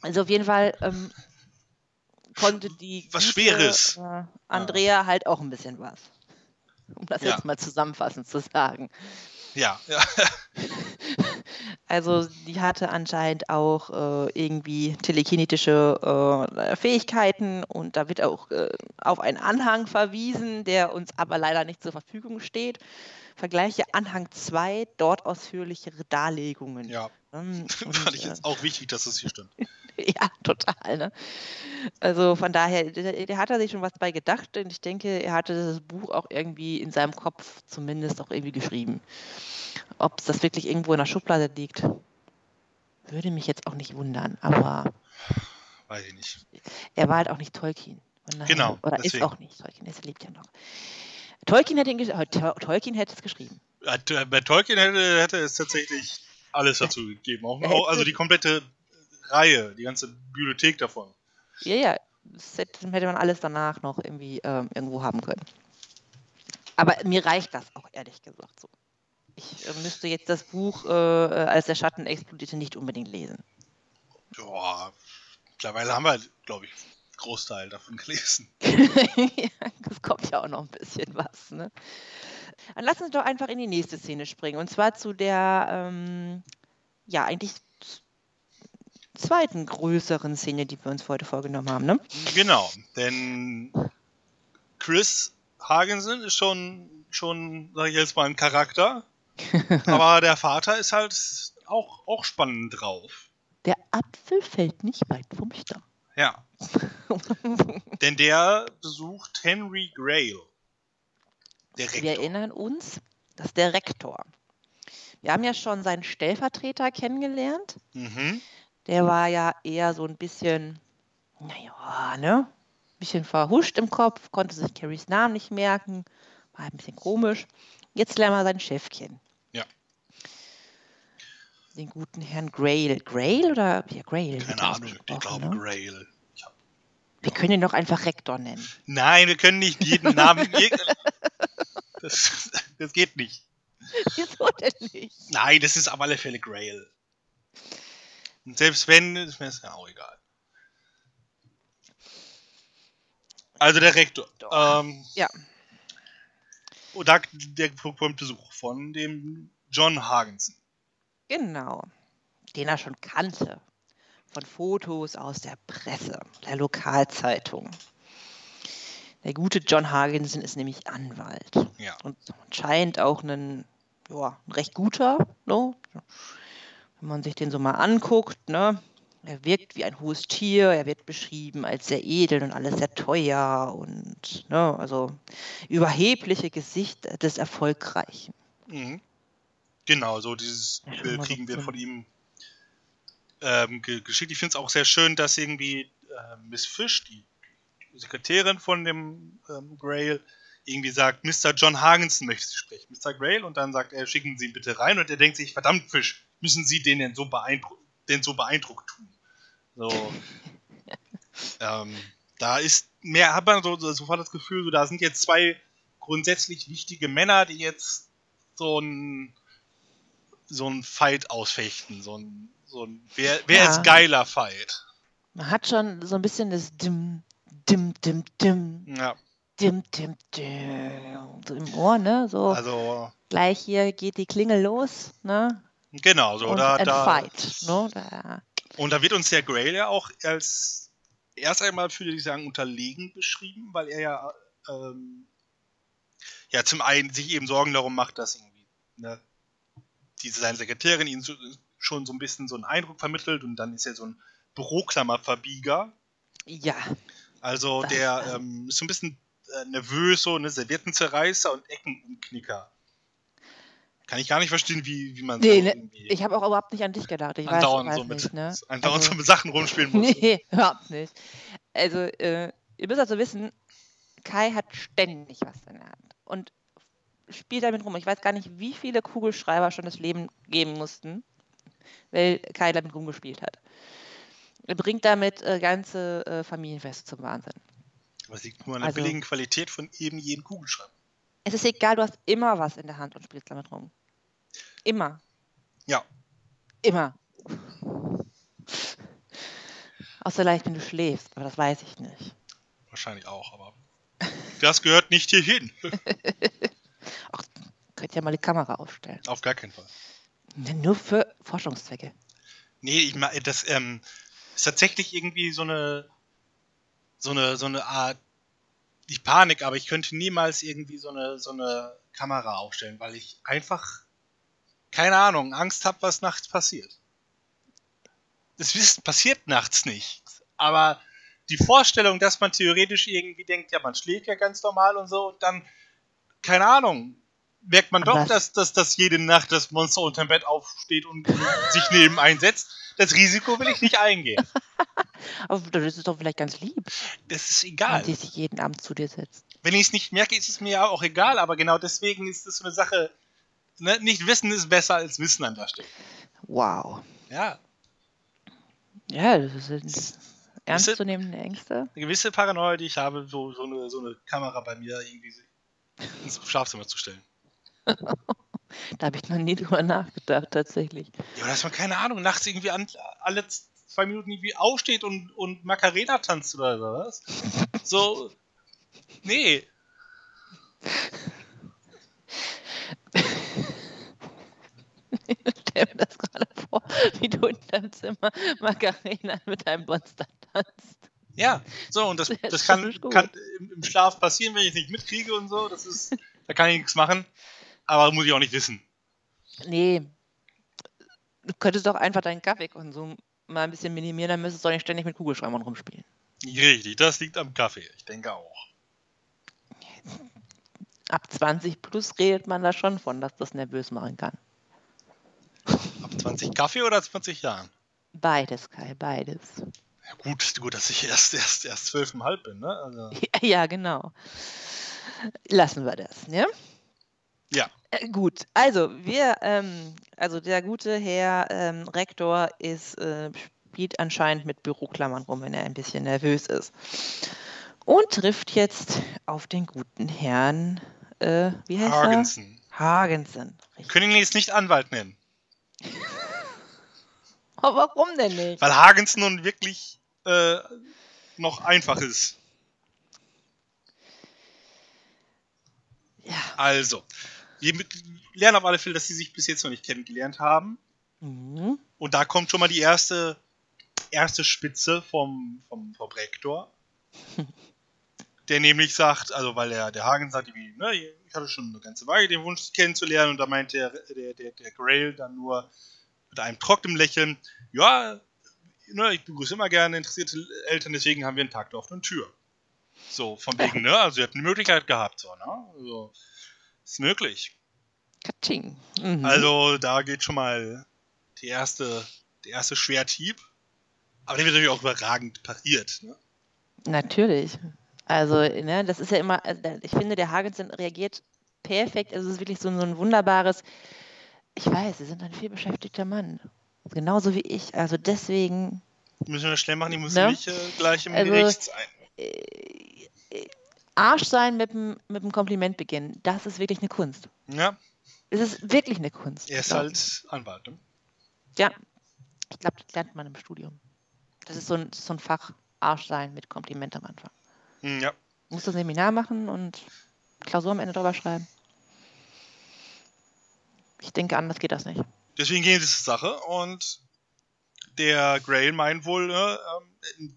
Speaker 1: Also auf jeden Fall ähm, konnte die
Speaker 2: Was
Speaker 1: gute,
Speaker 2: Schweres.
Speaker 1: Äh, Andrea halt auch ein bisschen was. Um das
Speaker 2: Ja.
Speaker 1: jetzt mal zusammenfassend zu sagen.
Speaker 2: ja, ja.
Speaker 1: Also die hatte anscheinend auch äh, irgendwie telekinetische äh, Fähigkeiten und da wird auch äh, auf einen Anhang verwiesen, der uns aber leider nicht zur Verfügung steht. Vergleiche Anhang 2, dort ausführlichere Darlegungen.
Speaker 2: ja.
Speaker 1: Ähm,
Speaker 2: Fand ich
Speaker 1: äh,
Speaker 2: jetzt auch wichtig, dass es hier stimmt.
Speaker 1: Ja, total. Ne? Also von daher, der, hat er sich schon was bei gedacht und ich denke, er hatte das Buch auch irgendwie in seinem Kopf zumindest auch irgendwie geschrieben. Ob es das wirklich irgendwo in der Schublade liegt, würde mich jetzt auch nicht wundern. Aber
Speaker 2: Weiß ich nicht.
Speaker 1: er war halt auch nicht Tolkien. Daher-
Speaker 2: Genau,
Speaker 1: Oder
Speaker 2: deswegen.
Speaker 1: ist auch nicht Tolkien, er lebt ja noch. Tolkien hätte, ihn, äh, Tol- Tolkien hätte es geschrieben.
Speaker 2: Bei Tolkien hätte, hätte es tatsächlich alles dazu gegeben. Auch, also die komplette Reihe, die ganze Bibliothek davon.
Speaker 1: Ja, ja, das hätte, man alles danach noch irgendwie ähm, irgendwo haben können. Aber mir reicht das auch ehrlich gesagt so. Ich äh, müsste jetzt das Buch, äh, äh, als der Schatten explodierte, nicht unbedingt lesen.
Speaker 2: Boah, mittlerweile haben wir, glaube ich, einen Großteil davon gelesen.
Speaker 1: das kommt ja auch noch ein bisschen was. Ne? Dann lass uns doch einfach in die nächste Szene springen. Und zwar zu der, ähm, ja, eigentlich zweiten größeren Szene, die wir uns heute vorgenommen haben. Ne?
Speaker 2: Genau, denn Chris Hagensen ist schon, schon sag ich jetzt mal, ein Charakter. aber der Vater ist halt auch, auch spannend drauf.
Speaker 1: Der Apfel fällt nicht weit vom Stamm.
Speaker 2: Ja, denn der besucht Henry Grail. Der
Speaker 1: Wir erinnern uns, das ist der Rektor. Wir haben ja schon seinen Stellvertreter kennengelernt.
Speaker 2: Mhm.
Speaker 1: Der war ja eher so ein bisschen, naja, ne? Bisschen verhuscht im Kopf, konnte sich Carries Namen nicht merken, war ein bisschen komisch. Jetzt lernen wir seinen Chef kennen.
Speaker 2: Ja.
Speaker 1: den guten Herrn Grail. Grail oder? Ja, Grail.
Speaker 2: Keine Ahnung, ich glaube
Speaker 1: ne?
Speaker 2: Grail.
Speaker 1: Wir können ihn doch einfach Rektor nennen.
Speaker 2: Nein, wir können nicht jeden Namen. das, das geht nicht.
Speaker 1: Wieso denn nicht?
Speaker 2: Nein, das ist auf alle Fälle Grail. Und selbst wenn, ist mir das ja auch egal. Also der Rektor. Ähm,
Speaker 1: Ja.
Speaker 2: und da der Besuch von dem John Hagensen.
Speaker 1: Genau. Den er schon kannte. Von Fotos aus der Presse, der Lokalzeitung. Der gute John Hagensen ist nämlich Anwalt.
Speaker 2: Ja.
Speaker 1: Und scheint auch ein, ja, ein recht guter, ne? Wenn man sich den so mal anguckt. Ne? Er wirkt wie ein hohes Tier, er wird beschrieben als sehr edel und alles sehr teuer und ne, also überhebliche Gesicht des Erfolgreichen.
Speaker 2: Mhm. Genau, so dieses
Speaker 1: Ja,
Speaker 2: Bild
Speaker 1: so
Speaker 2: kriegen wir von ihm ähm, ge geschickt. Ich finde es auch sehr schön, dass irgendwie äh, Miss Fish, die Sekretärin von dem ähm, Grail, irgendwie sagt, Mr. John Hagensen möchte Sie sprechen. Mr. Grail und dann sagt er, schicken Sie ihn bitte rein und er denkt sich, verdammt Fisch, müssen Sie den denn so, beeindru denn so beeindruckt tun? So. ähm, da ist mehr, hat man so, so sofort das Gefühl, so, da sind jetzt zwei grundsätzlich wichtige Männer, die jetzt so ein so ein Fight ausfechten, so ein, so ein wer, wer
Speaker 1: Ja.
Speaker 2: ist geiler Fight.
Speaker 1: Man hat schon so ein bisschen das Dim, Dim, Dim, Dim,
Speaker 2: Ja,
Speaker 1: Dim, Dim, Dim, so im Ohr, ne? So
Speaker 2: also
Speaker 1: gleich hier geht die Klingel los, ne?
Speaker 2: Genau, so
Speaker 1: und
Speaker 2: da, da
Speaker 1: Fight, ne? Da,
Speaker 2: und da wird uns der Grail ja auch als erst einmal würde ich sagen unterlegen beschrieben, weil er ja ähm, ja zum einen sich eben Sorgen darum macht, dass irgendwie ne, diese seine Sekretärin ihn so, schon so ein bisschen so einen Eindruck vermittelt und dann ist er so ein Büroklammerverbieger.
Speaker 1: ja,
Speaker 2: Also
Speaker 1: Das-
Speaker 2: der ähm, ist so ein bisschen äh, nervös, so, ne, Serviettenzerreißer und Eckenumknicker. Kann ich gar nicht verstehen, wie, wie man
Speaker 1: Nee,
Speaker 2: so
Speaker 1: ne, ich habe auch überhaupt nicht an dich gedacht. Ich weiß,
Speaker 2: andauernd,
Speaker 1: weiß
Speaker 2: so mit,
Speaker 1: nicht, ne?
Speaker 2: andauernd
Speaker 1: Also-
Speaker 2: so mit Sachen rumspielen muss.
Speaker 1: Nee, überhaupt nicht. Also, äh, ihr müsst also wissen, Kai hat ständig was in der Hand und spielt damit rum. Ich weiß gar nicht, wie viele Kugelschreiber schon das Leben geben mussten, weil Kai damit rumgespielt hat. Er bringt damit äh, ganze äh, Familienfeste zum Wahnsinn.
Speaker 2: Aber es liegt nur an der
Speaker 1: Also-
Speaker 2: billigen Qualität von eben jedem Kugelschreiber.
Speaker 1: Es ist egal, du hast immer was in der Hand und spielst damit rum. Immer.
Speaker 2: Ja.
Speaker 1: Immer. Außer vielleicht, wenn du schläfst, aber das weiß ich nicht.
Speaker 2: Wahrscheinlich auch, aber das gehört nicht hierhin.
Speaker 1: Könnt ja mal die Kamera aufstellen.
Speaker 2: Auf gar keinen Fall.
Speaker 1: Nur für Forschungszwecke.
Speaker 2: Nee, ich meine, das ähm, ist tatsächlich irgendwie so eine so eine so eine Art nicht Panik, aber ich könnte niemals irgendwie so eine so eine Kamera aufstellen, weil ich einfach keine Ahnung, Angst habe, was nachts passiert. Das wisst, passiert nachts nichts, aber die Vorstellung, dass man theoretisch irgendwie denkt, ja, man schläft ja ganz normal und so und dann keine Ahnung, merkt man doch,
Speaker 1: das-
Speaker 2: dass, dass, dass jede Nacht das Monster unterm Bett aufsteht und sich neben einsetzt. Das Risiko will ich nicht eingehen.
Speaker 1: Aber das ist doch vielleicht ganz lieb,
Speaker 2: Das ist
Speaker 1: wenn
Speaker 2: egal.
Speaker 1: sie sich jeden Abend zu dir setzt.
Speaker 2: Wenn ich es nicht merke, ist es mir ja auch egal, aber genau deswegen ist es so eine Sache. Ne? Nicht wissen ist besser als wissen an der Stelle.
Speaker 1: Wow.
Speaker 2: Ja.
Speaker 1: Ja, das sind ernstzunehmende Ängste.
Speaker 2: Eine gewisse Paranoia, die ich habe, so, so, eine, so eine Kamera bei mir irgendwie ins Schlafzimmer zu stellen.
Speaker 1: Da habe ich noch nie drüber nachgedacht, tatsächlich.
Speaker 2: Ja, dass man, keine Ahnung, nachts irgendwie an, alle zwei Minuten irgendwie aufsteht und, und Macarena tanzt oder sowas. So. Nee.
Speaker 1: Stell mir das gerade vor, wie du in deinem Zimmer Macarena mit deinem Monster tanzt.
Speaker 2: Ja, so, und das,
Speaker 1: Das
Speaker 2: das kann, kann im, im Schlaf passieren, wenn ich es nicht mitkriege und so. Das ist, da kann ich nichts machen. Aber muss ich auch nicht wissen.
Speaker 1: Nee. Du könntest doch einfach deinen Kaffeekonsum mal ein bisschen minimieren, dann müsstest du doch nicht ständig mit Kugelschreibern rumspielen.
Speaker 2: Richtig, das liegt am Kaffee. Ich denke auch.
Speaker 1: Ab 20 plus redet man da schon von, dass das nervös machen kann.
Speaker 2: Ab 20 Kaffee oder 20 Jahren?
Speaker 1: Beides, Kai, beides.
Speaker 2: Ja, gut, gut, dass ich erst, erst, erst 12,5 bin, ne? Also,
Speaker 1: Ja, genau. Lassen wir das, ne?
Speaker 2: ja.
Speaker 1: Äh, gut, also wir, ähm, also der gute Herr ähm, Rektor ist, äh, spielt anscheinend mit Büroklammern rum, wenn er ein bisschen nervös ist. Und trifft jetzt auf den guten Herrn, äh, wie heißt
Speaker 2: Hagensen.
Speaker 1: er? Hagensen.
Speaker 2: Wir können ihn jetzt nicht Anwalt nennen.
Speaker 1: Aber warum denn nicht?
Speaker 2: Weil Hagensen nun wirklich äh, noch einfach ist.
Speaker 1: Ja.
Speaker 2: Also, wir lernen auf alle Fälle, dass sie sich bis jetzt noch nicht kennengelernt haben.
Speaker 1: Mhm.
Speaker 2: Und da kommt schon mal die erste, erste Spitze vom, vom, vom Rektor. der nämlich sagt, also weil der, der Hagen sagt, ne, ich hatte schon eine ganze Weile den Wunsch, sie kennenzulernen, und da meint der, der, der, der Grail dann nur mit einem trockenen Lächeln, ja, ne, ich begrüße immer gerne interessierte Eltern, deswegen haben wir einen Tag der offenen Tür. So, von wegen, ne, also ihr habt eine Möglichkeit gehabt, so, ne, also, ist möglich.
Speaker 1: Katsching. Mhm.
Speaker 2: Also, da geht schon mal die erste, der erste Schwerthieb. Aber der wird natürlich auch überragend pariert. Ne?
Speaker 1: Natürlich. Also, ne, das ist ja immer, also, ich finde, der Hagensen reagiert perfekt. Also, es ist wirklich so, so ein wunderbares, ich weiß, Sie sind ein vielbeschäftigter Mann. Genauso wie ich. Also deswegen.
Speaker 2: Müssen wir schnell machen, die müssen
Speaker 1: Ne?
Speaker 2: nicht äh, gleich im
Speaker 1: Also,
Speaker 2: Gericht sein.
Speaker 1: Äh, äh, Arsch sein mit dem, mit dem Kompliment beginnen, das ist wirklich eine Kunst.
Speaker 2: Ja,
Speaker 1: Es ist wirklich eine Kunst.
Speaker 2: er ist halt Anwalt. Ne?
Speaker 1: Ja, ich glaube, das lernt man im Studium. Das ist so ein, so ein Fach Arsch sein mit Kompliment am Anfang.
Speaker 2: Hm, Ja,
Speaker 1: Musst du ein Seminar machen und Klausur am Ende drüber schreiben. Ich denke, anders geht das nicht.
Speaker 2: deswegen gehen sie zur Sache und der Grail meint wohl, ähm,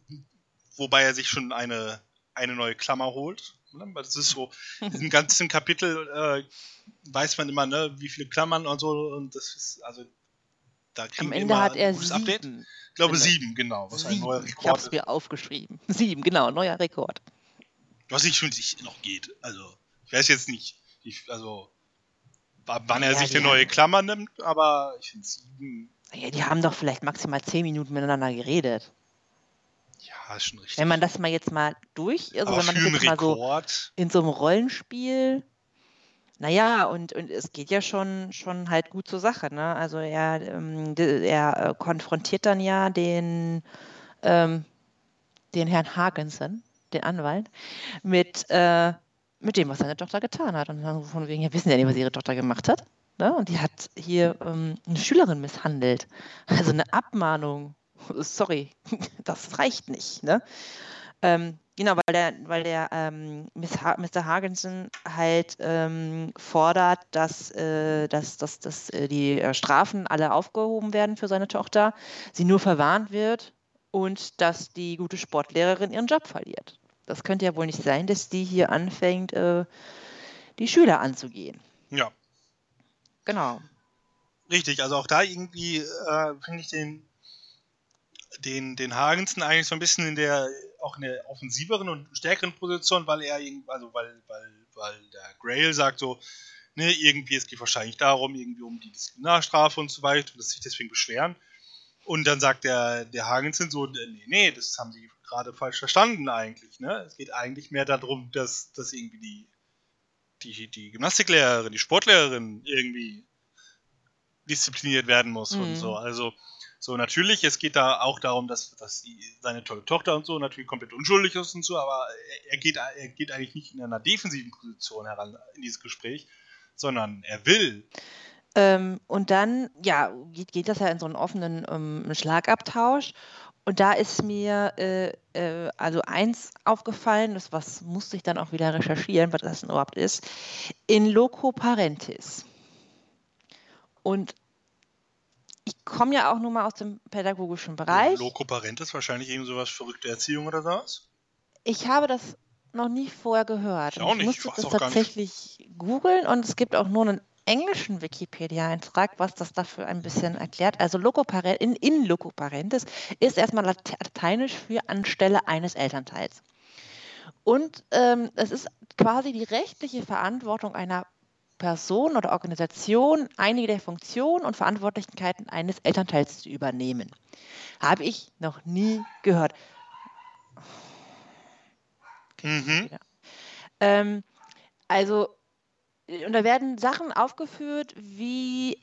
Speaker 2: wobei er sich schon eine, eine neue Klammer holt. Ne? Das ist so, in diesem ganzen Kapitel äh, weiß man immer, ne, wie viele Klammern und so und das ist, also da kriegen
Speaker 1: Am
Speaker 2: wir
Speaker 1: Ende
Speaker 2: immer
Speaker 1: hat er
Speaker 2: ein gutes Update.
Speaker 1: sieben.
Speaker 2: Ich glaube sieben, genau, was ein neuer
Speaker 1: sieben. Ich habe
Speaker 2: Rekord
Speaker 1: es mir aufgeschrieben. Sieben, genau, neuer Rekord.
Speaker 2: Was ich finde, ich noch geht. Also, ich weiß jetzt nicht, ich, also, wann er
Speaker 1: Ja,
Speaker 2: sich
Speaker 1: die
Speaker 2: eine neue
Speaker 1: haben-
Speaker 2: Klammer nimmt, aber ich finde sieben,
Speaker 1: Ja, die haben doch vielleicht maximal zehn Minuten miteinander geredet.
Speaker 2: ja, ist schon richtig.
Speaker 1: Wenn man das mal jetzt mal durch, also
Speaker 2: aber
Speaker 1: wenn man das jetzt mal so
Speaker 2: Rekord,
Speaker 1: in so einem Rollenspiel, naja, und, und es geht ja schon, schon halt gut zur Sache, ne? Also er, ähm, er äh, konfrontiert dann ja den, ähm, den Herrn Hagensen, den Anwalt, mit, äh, mit dem, was seine Tochter getan hat. Und dann von wegen, ja, wissen ja nicht, was ihre Tochter gemacht hat. Ne? Und die hat hier ähm, eine Schülerin misshandelt. Also eine Abmahnung. Sorry, das reicht nicht. Ne? Ähm, genau, weil der, weil der ähm, Mr. Hagensen halt ähm, fordert, dass, äh, dass, dass, dass äh, die äh, Strafen alle aufgehoben werden für seine Tochter, sie nur verwarnt wird und dass die gute Sportlehrerin ihren Job verliert. Das könnte ja wohl nicht sein, dass die hier anfängt, äh, die Schüler anzugehen.
Speaker 2: ja,
Speaker 1: Genau.
Speaker 2: richtig. Also auch da irgendwie äh, finde ich den, den, den Hagensen eigentlich so ein bisschen in der, auch in der offensiveren und stärkeren Position, weil er irgendwie, also weil, weil, weil der Grail sagt so, ne, irgendwie, es geht wahrscheinlich darum, irgendwie um die Disziplinarstrafe und so weiter, und dass sie sich deswegen beschweren. Und dann sagt der, der Hagensen so, nee, nee, das haben sie gerade falsch verstanden eigentlich, ne? Es geht eigentlich mehr darum, dass, dass irgendwie die, die, die Gymnastiklehrerin, die Sportlehrerin irgendwie diszipliniert werden muss
Speaker 1: Mhm.
Speaker 2: und so. Also, so natürlich, es geht da auch darum, dass, dass die, seine tolle Tochter und so natürlich komplett unschuldig ist und so, aber er, er, geht, er geht eigentlich nicht in einer defensiven Position heran in dieses Gespräch, sondern er will.
Speaker 1: Ähm, und dann, ja, geht, geht das ja in so einen offenen ähm, Schlagabtausch. Und da ist mir äh, äh, also eins aufgefallen, das was musste ich dann auch wieder recherchieren, was das denn überhaupt ist, in Loco Parentis. Und ich komme ja auch nur mal aus dem pädagogischen Bereich.
Speaker 2: Loco Parentis, wahrscheinlich eben sowas verrückte Erziehung oder sowas.
Speaker 1: Ich habe das noch nie vorher gehört.
Speaker 2: Ich auch nicht,
Speaker 1: musste
Speaker 2: ich
Speaker 1: das tatsächlich googeln und es gibt auch nur einen englischen Wikipedia-Eintrag, was das dafür ein bisschen erklärt. Also Locoparen in, in Locoparentis ist erstmal late- lateinisch für anstelle eines Elternteils. Und ähm, es ist quasi die rechtliche Verantwortung einer Person oder Organisation, einige der Funktionen und Verantwortlichkeiten eines Elternteils zu übernehmen. Habe ich noch nie gehört.
Speaker 2: Mhm.
Speaker 1: Ähm, also und da werden Sachen aufgeführt wie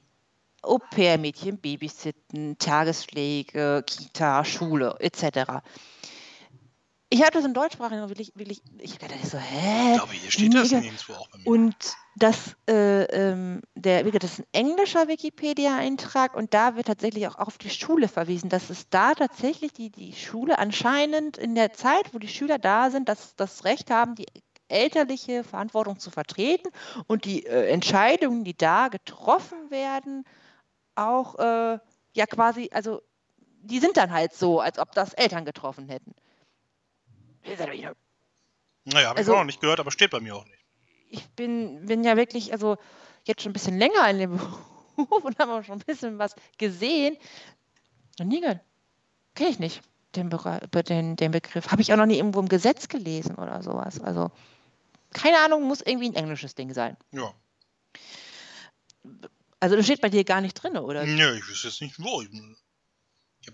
Speaker 1: Au-pair-Mädchen, Babysitten, Tagespflege, Kita, Schule etc. Ich habe das in deutschsprachigen wirklich, wirklich, ich dachte so, hä?
Speaker 2: Ich glaube, hier steht das nirgendwo auch bei mir.
Speaker 1: Und das, äh, ähm, der, das ist ein englischer Wikipedia-Eintrag und da wird tatsächlich auch auf die Schule verwiesen, dass es da tatsächlich die, die Schule anscheinend in der Zeit, wo die Schüler da sind, dass das Recht haben, die elterliche Verantwortung zu vertreten und die äh, Entscheidungen, die da getroffen werden, auch äh, ja quasi, also die sind dann halt so, als ob das Eltern getroffen hätten.
Speaker 2: Naja, habe also, ich auch noch nicht gehört, aber steht bei mir auch nicht.
Speaker 1: Ich bin, bin ja wirklich, also jetzt schon ein bisschen länger in dem Beruf und habe auch schon ein bisschen was gesehen. Und nie gehört. Kenne ich nicht, den, Be den, den Begriff. Habe ich auch noch nie irgendwo im Gesetz gelesen oder sowas. Also, keine Ahnung, muss irgendwie ein englisches Ding sein.
Speaker 2: Ja.
Speaker 1: Also das steht bei dir gar nicht drin, oder?
Speaker 2: Nö, ich weiß jetzt nicht wo. Ich,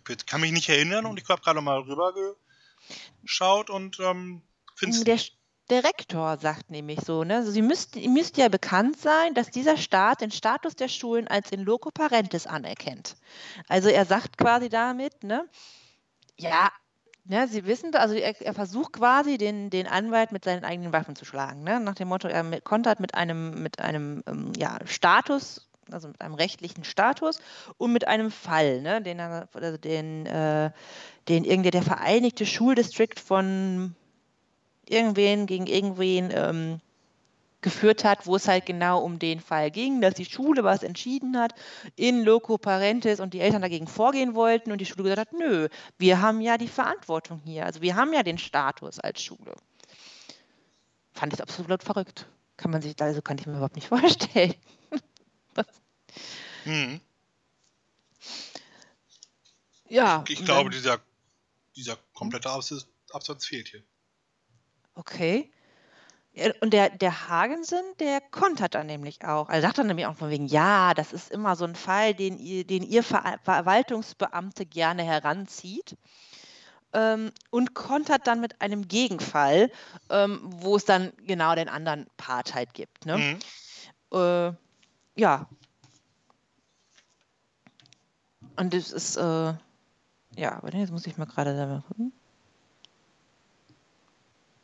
Speaker 2: ich kann mich nicht erinnern und ich habe gerade mal rübergeschaut und ähm, finde
Speaker 1: Der, der Rektor sagt nämlich so, ne? Also sie müsst, müsste ja bekannt sein, dass dieser Staat den Status der Schulen als in loco parentis anerkennt. Also er sagt quasi damit, ne? Ja, ne, Sie wissen, also er, er, versucht quasi den, den Anwalt mit seinen eigenen Waffen zu schlagen. Ne? Nach dem Motto, er kontert mit einem, mit einem ähm, ja, Status also mit einem rechtlichen Status und mit einem Fall, ne, den, also den, äh, den irgendwie der Vereinigte Schuldistrikt von irgendwen gegen irgendwen ähm, geführt hat, wo es halt genau um den Fall ging, dass die Schule was entschieden hat in loco parentis und die Eltern dagegen vorgehen wollten und die Schule gesagt hat, nö, wir haben ja die Verantwortung hier, also wir haben ja den Status als Schule. Fand ich absolut verrückt. Kann man sich, also kann ich mir überhaupt nicht vorstellen.
Speaker 2: Mhm.
Speaker 1: Ja.
Speaker 2: Ich, ich glaube, dann, dieser, dieser komplette Absatz, Absatz fehlt hier.
Speaker 1: Okay. Und der, der Hagensen, der kontert dann nämlich auch. Er sagt dann nämlich auch von wegen, ja, das ist immer so ein Fall, den ihr, den ihr Ver Verwaltungsbeamte gerne heranzieht. Ähm, und kontert dann mit einem Gegenfall, ähm, wo es dann genau den anderen Part halt gibt. Ne? Mhm. Äh, ja, und das ist, äh, ja, aber jetzt muss ich mal gerade selber gucken.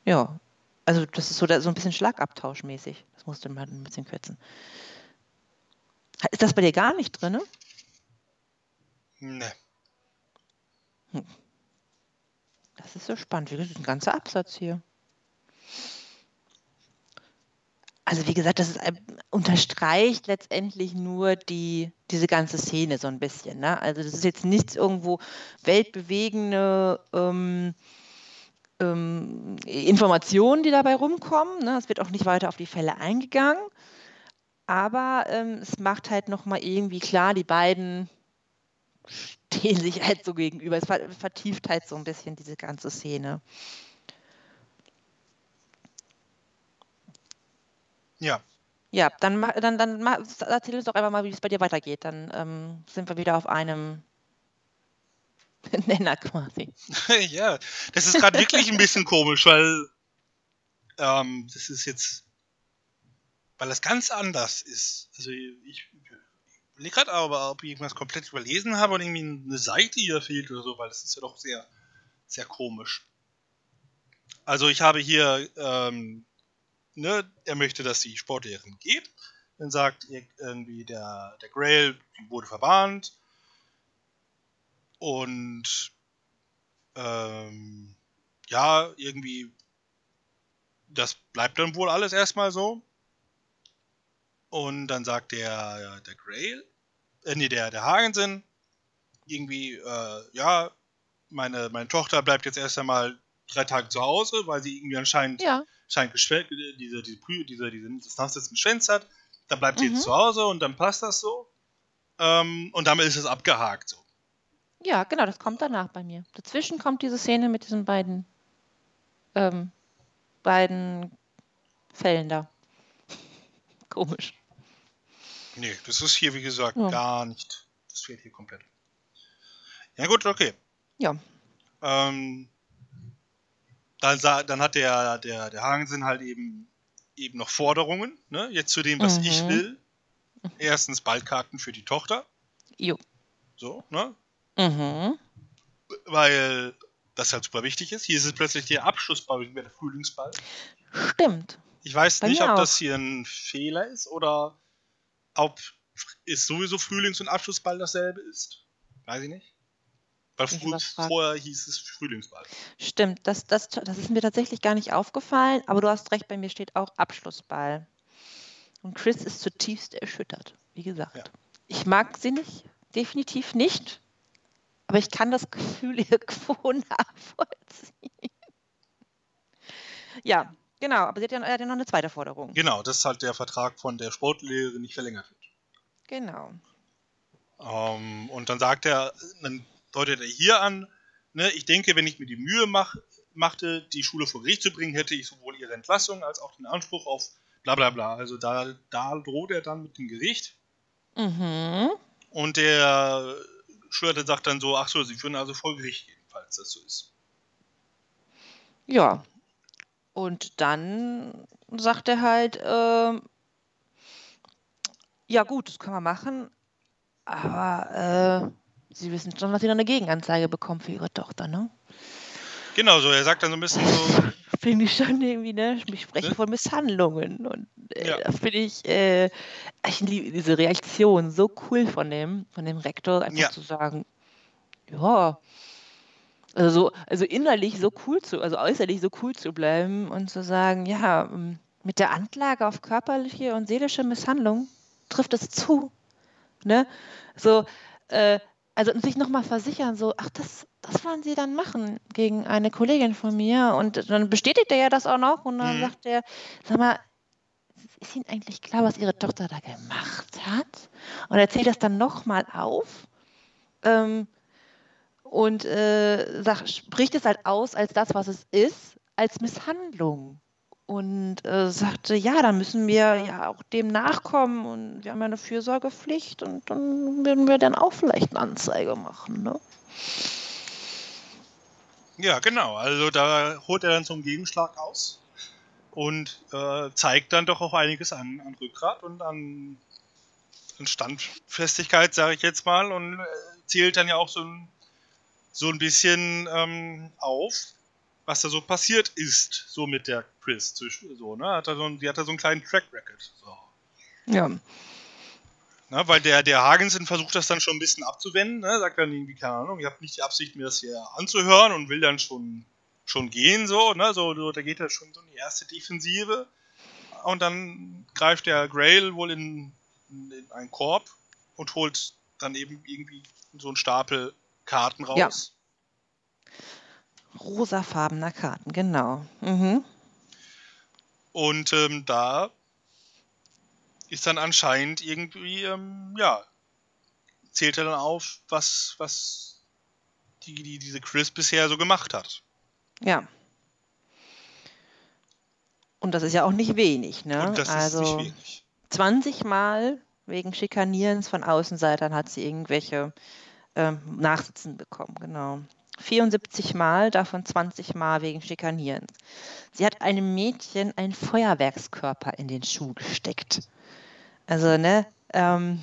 Speaker 1: Ja, also das ist so, so ein bisschen Schlagabtauschmäßig. Das musst du mal ein bisschen kürzen. Ist das bei dir gar nicht drin?
Speaker 2: Ne.
Speaker 1: Hm. Das ist so spannend. Das ist ein ganzer Absatz hier. Also wie gesagt, das ist, unterstreicht letztendlich nur die, diese ganze Szene so ein bisschen. Ne? Also das ist jetzt nichts irgendwo weltbewegende ähm, ähm, Informationen, die dabei rumkommen. Ne? Es wird auch nicht weiter auf die Fälle eingegangen. Aber ähm, es macht halt nochmal irgendwie klar, die beiden stehen sich halt so gegenüber. Es vertieft halt so ein bisschen diese ganze Szene.
Speaker 2: Ja.
Speaker 1: Ja, dann, dann, dann erzähl uns doch einfach mal, wie es bei dir weitergeht. Dann ähm, sind wir wieder auf einem Nenner quasi.
Speaker 2: ja, das ist gerade wirklich ein bisschen komisch, weil ähm, das ist jetzt, weil das ganz anders ist. Also ich überlege gerade aber, ob ich irgendwas komplett überlesen habe und irgendwie eine Seite hier fehlt oder so, weil das ist ja doch sehr, sehr komisch. Also ich habe hier ähm, ne, er möchte, dass die Sportlehrerin geht. Dann sagt irgendwie der, der Grail, die wurde verbannt. Und ähm, ja, irgendwie, das bleibt dann wohl alles erstmal so. Und dann sagt der, der Grail, äh, nee, der, der Hagensen, irgendwie, äh, ja, meine, meine Tochter bleibt jetzt erst einmal drei Tage zu Hause, weil sie irgendwie anscheinend
Speaker 1: ja
Speaker 2: scheint diese, diese, diese, diese, das Nachsitzen geschwänzt hat, dann bleibt sie mhm. jetzt zu Hause und dann passt das so. Ähm, und damit ist es abgehakt so.
Speaker 1: Ja, genau, das kommt danach bei mir. Dazwischen kommt diese Szene mit diesen beiden, ähm, beiden Fällen da. Komisch.
Speaker 2: Nee, das ist hier, wie gesagt, ja. gar nicht. Das fehlt hier komplett. Ja, gut, okay.
Speaker 1: Ja.
Speaker 2: Ähm, dann, dann hat der, der, der Hagensen halt eben eben noch Forderungen, ne? Jetzt zu dem, was
Speaker 1: Mhm.
Speaker 2: ich will. Erstens Ballkarten für die Tochter.
Speaker 1: Jo.
Speaker 2: So, ne?
Speaker 1: Mhm.
Speaker 2: Weil das halt super wichtig ist. Hier ist es plötzlich der Abschlussball, der Frühlingsball.
Speaker 1: Stimmt.
Speaker 2: Ich weiß
Speaker 1: Bei
Speaker 2: nicht, ob
Speaker 1: auch.
Speaker 2: das hier ein Fehler ist oder ob ist sowieso Frühlings- und Abschlussball dasselbe ist. Weiß ich nicht. Weil vorher hieß es Frühlingsball.
Speaker 1: Stimmt, das, das, das ist mir tatsächlich gar nicht aufgefallen, aber du hast recht, bei mir steht auch Abschlussball. Und Chris ist zutiefst erschüttert, wie gesagt.
Speaker 2: Ja.
Speaker 1: Ich mag sie nicht, definitiv nicht, aber ich kann das Gefühl irgendwo nachvollziehen. Ja, genau, aber sie hat ja, er hat ja noch eine zweite Forderung.
Speaker 2: Genau, das ist halt der Vertrag von der Sportlehrerin nicht verlängert wird.
Speaker 1: Genau.
Speaker 2: Ähm, und dann sagt er, dann deutet er hier an, ne, ich denke, wenn ich mir die Mühe mach, machte, die Schule vor Gericht zu bringen, hätte ich sowohl ihre Entlassung als auch den Anspruch auf bla bla bla. Also da, da droht er dann mit dem Gericht.
Speaker 1: Mhm.
Speaker 2: Und der Schüler sagt dann so, ach so, sie führen also vor Gericht gehen, falls das so ist.
Speaker 1: Ja. Und dann sagt er halt, ähm, ja gut, das können wir machen, aber äh, Sie wissen schon, dass Sie dann eine Gegenanzeige bekommen für Ihre Tochter, ne?
Speaker 2: Genau so, er sagt dann so ein bisschen so,
Speaker 1: Finde ich schon irgendwie, ne? Ich spreche
Speaker 2: Ne?
Speaker 1: von Misshandlungen und äh,
Speaker 2: Ja.
Speaker 1: da finde ich, äh, ich liebe diese Reaktion so cool von dem, von dem Rektor, einfach
Speaker 2: Ja.
Speaker 1: zu sagen, ja, also so, also innerlich so cool zu, also äußerlich so cool zu bleiben und zu sagen, ja, ähm, mit der Anklage auf körperliche und seelische Misshandlung trifft es zu, ne? So, äh, also und sich nochmal versichern, so, ach, das, das wollen Sie dann machen gegen eine Kollegin von mir. Und dann bestätigt er ja das auch noch und dann
Speaker 2: Mhm.
Speaker 1: sagt er, sag mal, ist Ihnen eigentlich klar, was Ihre Tochter da gemacht hat? Und er zählt das dann nochmal auf ähm, und äh, sagt, spricht es halt aus als das, was es ist, als Misshandlung. Und äh, sagte, ja, da müssen wir ja auch dem nachkommen und wir haben ja eine Fürsorgepflicht und dann werden wir dann auch vielleicht eine Anzeige machen. Ne?
Speaker 2: Ja genau, also da holt er dann zum Gegenschlag aus und äh, zeigt dann doch auch einiges an, an Rückgrat und an, an Standfestigkeit, sage ich jetzt mal, und äh, zählt dann ja auch so ein, so ein bisschen ähm, auf, was da so passiert ist, so mit der Chris. So, ne? Hat er so die hat da so einen kleinen Track Record. So.
Speaker 1: Ja.
Speaker 2: Ne, weil der, der Hagensen versucht das dann schon ein bisschen abzuwenden, ne? sagt dann irgendwie, keine Ahnung, ich habe nicht die Absicht, mir das hier anzuhören und will dann schon, schon gehen, so, ne? so, so, da geht er schon so in die erste Defensive und dann greift der Grail wohl in, in einen Korb und holt dann eben irgendwie so einen Stapel Karten raus.
Speaker 1: Ja. Rosafarbener Karten, genau. Mhm.
Speaker 2: Und ähm, da ist dann anscheinend irgendwie, ähm, ja, zählt er dann auf, was, was die, die, diese Chris bisher so gemacht hat.
Speaker 1: Ja. Und das ist ja auch nicht wenig, ne?
Speaker 2: Und das
Speaker 1: also
Speaker 2: ist nicht wenig.
Speaker 1: 20 Mal wegen Schikanierens von Außenseitern hat sie irgendwelche ähm, Nachsitzen bekommen, genau. 74 Mal, davon 20 Mal wegen Schikanierens. Sie hat einem Mädchen einen Feuerwerkskörper in den Schuh gesteckt. Also, ne, ähm,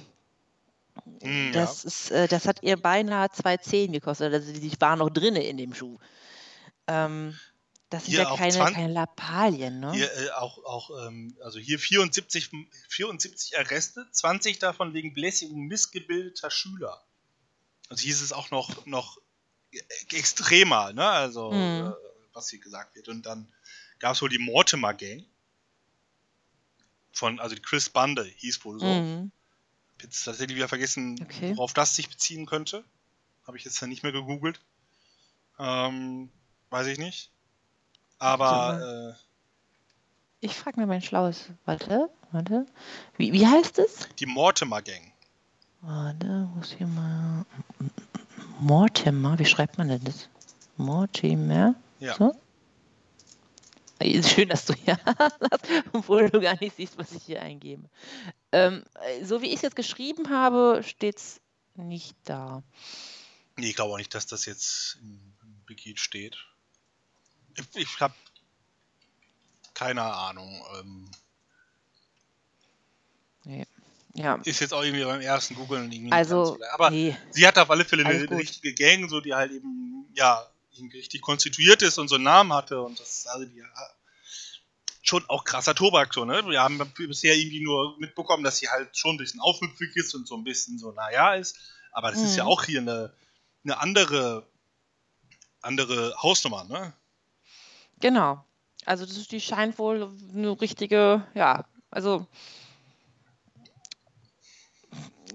Speaker 2: Hm,
Speaker 1: das, ist, äh, das hat ihr beinahe zwei Zehen gekostet. Also, die waren noch drinne in dem Schuh. Ähm, das sind
Speaker 2: Hier
Speaker 1: ja keine,
Speaker 2: 20
Speaker 1: keine Lappalien, ne?
Speaker 2: Hier äh, auch, auch ähm, also hier 74, 74 Arreste, 20 davon wegen Belästigung missgebildeter Schüler. Also hier ist es auch noch, noch e- extremer, ne? Also,
Speaker 1: Mhm.
Speaker 2: äh, was hier gesagt wird. Und dann gab es wohl die Mortimer Gang. Von, also die Chris Bande hieß wohl so.
Speaker 1: Mhm.
Speaker 2: Jetzt tatsächlich wieder vergessen,
Speaker 1: Okay.
Speaker 2: worauf das sich beziehen könnte. Habe ich jetzt ja nicht mehr gegoogelt. Ähm, weiß ich nicht. Aber äh,
Speaker 1: Ich frage mir mein schlaues. Warte, warte. Wie, wie heißt es?
Speaker 2: die Mortimer Gang.
Speaker 1: Warte, muss hier mal. Mortimer, wie schreibt man denn das? Mortimer?
Speaker 2: Ja.
Speaker 1: So? Schön, dass du ja hast, obwohl du gar nicht siehst, was ich hier eingebe. Ähm, äh, so wie ich es jetzt geschrieben habe, steht es nicht da.
Speaker 2: Nee, ich glaube auch nicht, dass das jetzt im Wiki steht. Ich, ich habe keine Ahnung. Ähm,
Speaker 1: nee. Ja.
Speaker 2: Ist jetzt auch irgendwie beim ersten Googeln irgendwie
Speaker 1: also,
Speaker 2: so Aber
Speaker 1: nee.
Speaker 2: sie hat auf alle Fälle eine richtige Gang, so die halt eben, ja, richtig konstituiert ist und so einen Namen hatte und das, also die, schon auch krasser Tobak, so, ne? Wir haben bisher irgendwie nur mitbekommen, dass sie halt schon ein bisschen aufmüpfig ist und so ein bisschen so, naja, ist. Aber das mhm. ist ja mhm. auch hier eine, eine andere, andere Hausnummer, ne?
Speaker 1: Genau. Also das ist, die scheint wohl eine richtige, ja, also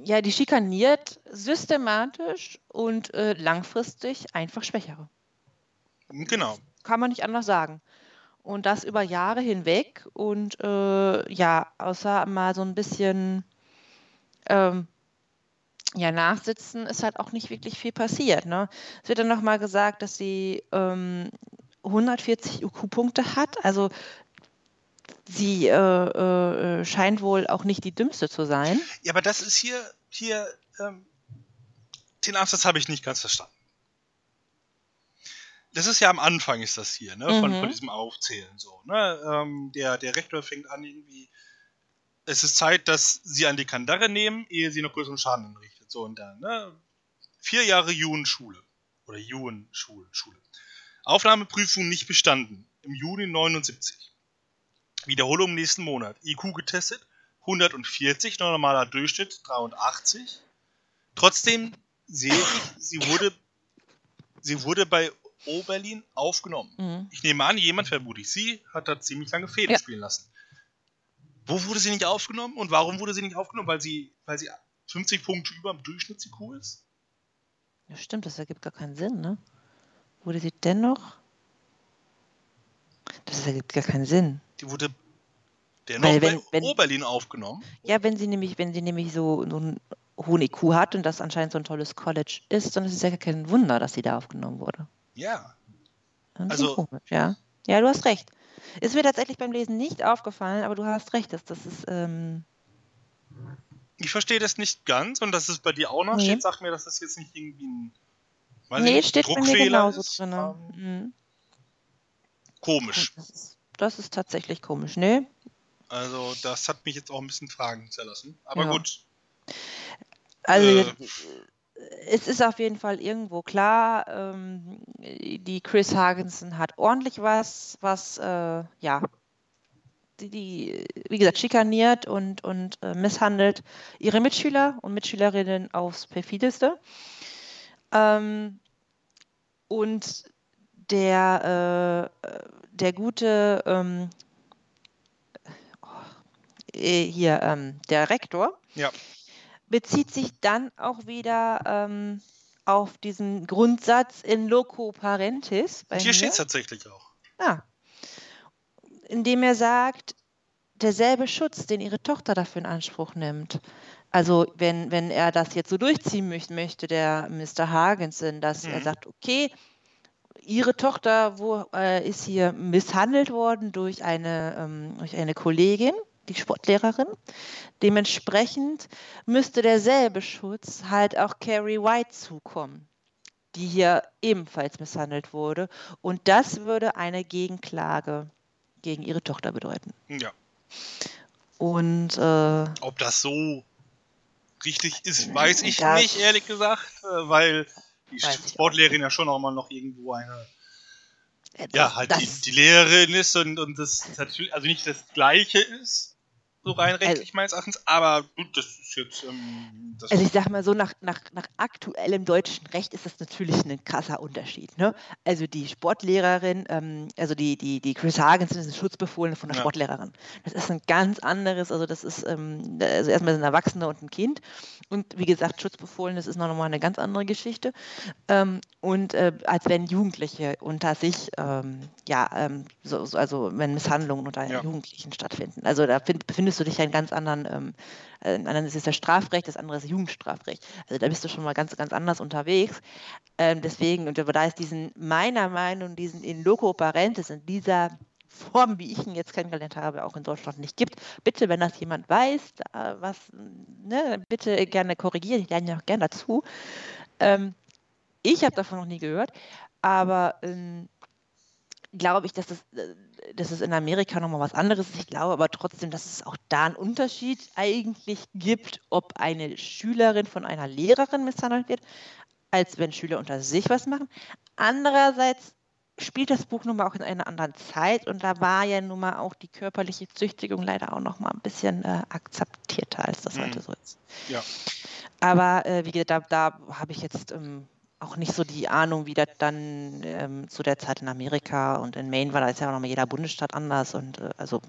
Speaker 1: ja, die schikaniert systematisch und äh, langfristig einfach Schwächere.
Speaker 2: Genau.
Speaker 1: Kann man nicht anders sagen. Und das über Jahre hinweg. Und äh, ja, außer mal so ein bisschen ähm, ja, nachsitzen, ist halt auch nicht wirklich viel passiert. Ne? Es wird dann nochmal gesagt, dass sie ähm, 140 UQ-Punkte hat. Also sie äh, äh, scheint wohl auch nicht die dümmste zu sein.
Speaker 2: Ja, aber das ist hier, hier, ähm, den Absatz habe ich nicht ganz verstanden das ist ja am Anfang ist das hier, ne, von, mhm. von diesem Aufzählen so, ne, ähm, der, der Rektor fängt an irgendwie, es ist Zeit, dass sie an die Kandare nehmen, ehe sie noch größeren Schaden anrichtet, so und dann, ne, vier Jahre Jugendschule oder Jugendschule, Schule. Aufnahmeprüfung nicht bestanden, im Juni 79. Wiederholung im nächsten Monat, IQ getestet, 140, normaler Durchschnitt 83. Trotzdem sehe ich, sie wurde, sie wurde bei Oberlin aufgenommen. Mhm. Ich nehme an, jemand, vermute ich sie, hat da ziemlich lange Fäden ja. spielen lassen. Wo wurde sie nicht aufgenommen und warum wurde sie nicht aufgenommen? Weil sie, weil sie 50 Punkte über dem Durchschnitt-IQ ist?
Speaker 1: Ja, stimmt, das ergibt gar keinen Sinn, ne? Wurde sie dennoch. Das ergibt gar keinen Sinn.
Speaker 2: Die wurde dennoch Weil wenn, bei Oberlin aufgenommen.
Speaker 1: Ja, wenn sie nämlich, wenn sie nämlich so, so einen hohen IQ hat und das anscheinend so ein tolles College ist, dann ist es ja kein Wunder, dass sie da aufgenommen wurde.
Speaker 2: Ja.
Speaker 1: Also, komisch, ja. Ja, du hast recht. Ist mir tatsächlich beim Lesen nicht aufgefallen, aber du hast recht, dass das ist. Ähm
Speaker 2: ich verstehe das nicht ganz und dass es bei dir auch noch nee. steht, sagt mir, dass das jetzt nicht irgendwie ein
Speaker 1: weiß nee, nicht, steht Druckfehler bei mir genauso ist. drin. Ähm,
Speaker 2: mhm. Komisch.
Speaker 1: Das ist, das ist, tatsächlich komisch, ne?
Speaker 2: Also, das hat mich jetzt auch ein bisschen fragen zerlassen. Aber ja. gut.
Speaker 1: Also, äh, es ist auf jeden Fall irgendwo klar, ähm, die Chris Hagensen hat ordentlich was, was, äh, ja, die, die, wie gesagt, schikaniert und, und äh, misshandelt ihre Mitschüler und Mitschülerinnen aufs perfideste. Ähm, und der, äh, der gute, ähm, oh, äh, hier, ähm, der Rektor,
Speaker 2: ja
Speaker 1: bezieht sich dann auch wieder ähm, auf diesen Grundsatz in loco parentis.
Speaker 2: Hier steht es tatsächlich auch.
Speaker 1: Ja. Indem er sagt, derselbe Schutz, den ihre Tochter dafür in Anspruch nimmt. Also wenn, wenn er das jetzt so durchziehen möchte, der Mr. Hagensen, dass mhm. er sagt, okay, ihre Tochter wo, äh, ist hier misshandelt worden durch eine, ähm, durch eine Kollegin, die Sportlehrerin. Dementsprechend müsste derselbe Schutz halt auch Carrie White zukommen, die hier ebenfalls misshandelt wurde. Und das würde eine Gegenklage gegen ihre Tochter bedeuten.
Speaker 2: Ja.
Speaker 1: Und äh,
Speaker 2: ob das so richtig ist, weiß ich nicht, ehrlich gesagt, äh, weil die Sportlehrerin ja schon auch mal noch irgendwo eine äh, ja, halt die, die, Lehrerin ist und, und das natürlich, also nicht das Gleiche ist, so rein also rechtlich also, meines Erachtens, aber gut, das ist jetzt. Ähm,
Speaker 1: das also ich sag mal so, nach, nach, nach aktuellem deutschen Recht ist das natürlich ein krasser Unterschied. Ne? Also die Sportlehrerin, ähm, also die, die, die Chris Hagens ein Schutzbefohlene von der ja. Sportlehrerin. Das ist ein ganz anderes, also das ist, ähm, also erstmal sind Erwachsene und ein Kind. Und wie gesagt, Schutzbefohlen, das ist noch mal eine ganz andere Geschichte. Ähm, und äh, als wenn Jugendliche unter sich, ähm, ja, ähm, so, so, also wenn Misshandlungen unter ja. Jugendlichen stattfinden. Also da find, befindest befindest du dich ja in ganz anderen, ähm, äh, anderen ist das Strafrecht, das andere ist Jugendstrafrecht. Also da bist du schon mal ganz, ganz anders unterwegs. Ähm, deswegen, und da ist diesen, meiner Meinung diesen in loco parentis, in dieser Form, wie ich ihn jetzt kennengelernt habe, auch in Deutschland nicht gibt. Bitte, wenn das jemand weiß, was, ne, bitte gerne korrigieren, ich lerne ja auch gerne dazu. Ähm, ich habe davon noch nie gehört, aber ähm, glaube ich, dass es, äh, dass es in Amerika nochmal was anderes ist. Ich glaube aber trotzdem, dass es auch da einen Unterschied eigentlich gibt, ob eine Schülerin von einer Lehrerin misshandelt wird, als wenn Schüler unter sich was machen. Andererseits spielt das Buch nun mal auch in einer anderen Zeit und da war ja nun mal auch die körperliche Züchtigung leider auch noch mal ein bisschen äh, akzeptierter, als das mhm. heute so ist.
Speaker 2: Ja.
Speaker 1: Aber äh, wie gesagt, da, da habe ich jetzt ähm, auch nicht so die Ahnung, wie das dann ähm, zu der Zeit in Amerika und in Maine war, da ist ja auch nochmal jeder Bundesstaat anders und äh, also.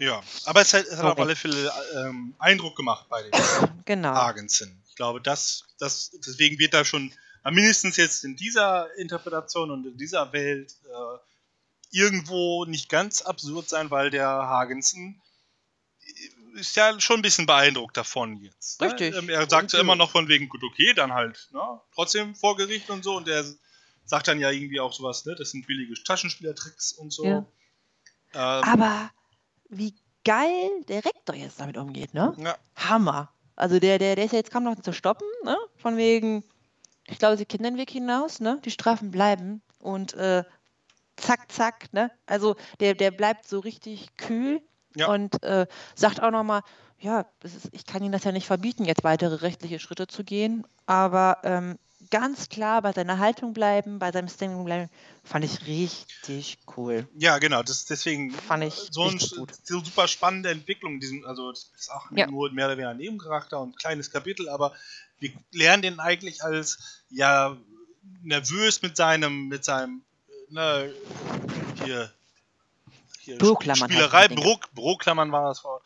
Speaker 2: Ja, aber es hat, es hat auf alle Fälle ähm, Eindruck gemacht bei den
Speaker 1: genau.
Speaker 2: Hagensen. Ich glaube, das, das, deswegen wird da schon mindestens jetzt in dieser Interpretation und in dieser Welt äh, irgendwo nicht ganz absurd sein, weil der Hagensen ist ja schon ein bisschen beeindruckt davon jetzt.
Speaker 1: Ne? Richtig.
Speaker 2: Ne? Er sagt ja immer noch von wegen, gut, okay, dann halt, ne? trotzdem vor Gericht und so. Und er sagt dann ja irgendwie auch sowas, ne? Das sind billige Taschenspielertricks und so. Ja.
Speaker 1: Ähm, Aber wie geil der Rektor jetzt damit umgeht, ne?
Speaker 2: Ja.
Speaker 1: Hammer. Also der, der, der ist ja jetzt kaum noch zu stoppen, ne? Von wegen, ich glaube, sie kennen den Weg hinaus, ne? Die Strafen bleiben. Und äh, zack, zack, ne? Also der, der bleibt so richtig kühl ja. und äh, sagt auch nochmal, ja, ist, ich kann Ihnen das ja nicht verbieten, jetzt weitere rechtliche Schritte zu gehen, aber ähm, ganz klar bei seiner Haltung bleiben, bei seinem Standing bleiben, fand ich richtig cool.
Speaker 2: Ja, genau, das, deswegen
Speaker 1: fand ich
Speaker 2: so eine super spannende Entwicklung. Diesem, also das ist auch ja. nur mehr oder weniger ein Nebencharakter und ein kleines Kapitel, aber wir lernen den eigentlich als ja nervös mit seinem, mit seinem, ne, hier
Speaker 1: hier Büroklammern
Speaker 2: Spielerei, Büro, Büroklammern war das Wort,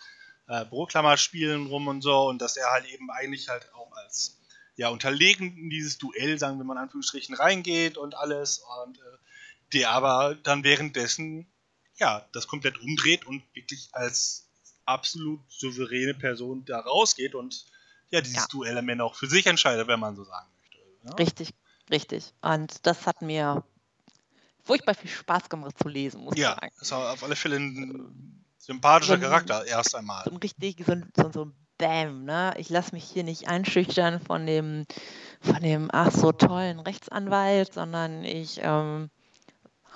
Speaker 2: äh, Büroklammer spielen rum und so und dass er halt eben eigentlich halt auch als ja unterlegen in dieses Duell, sagen wir mal in Anführungsstrichen, reingeht und alles und äh, der aber dann währenddessen ja das komplett umdreht und wirklich als absolut souveräne Person da rausgeht und ja dieses ja. Duell am Ende auch für sich entscheidet, wenn man so sagen möchte.
Speaker 1: Ja? Richtig, richtig. Und das hat mir furchtbar viel Spaß gemacht zu lesen, muss
Speaker 2: ja,
Speaker 1: ich sagen.
Speaker 2: Ja, ist auf alle Fälle ein sympathischer so ein, Charakter, erst einmal.
Speaker 1: So ein richtig, so ein, so, ein Bam, ne? Ich lasse mich hier nicht einschüchtern von dem, von dem, ach so tollen Rechtsanwalt, sondern ich ähm,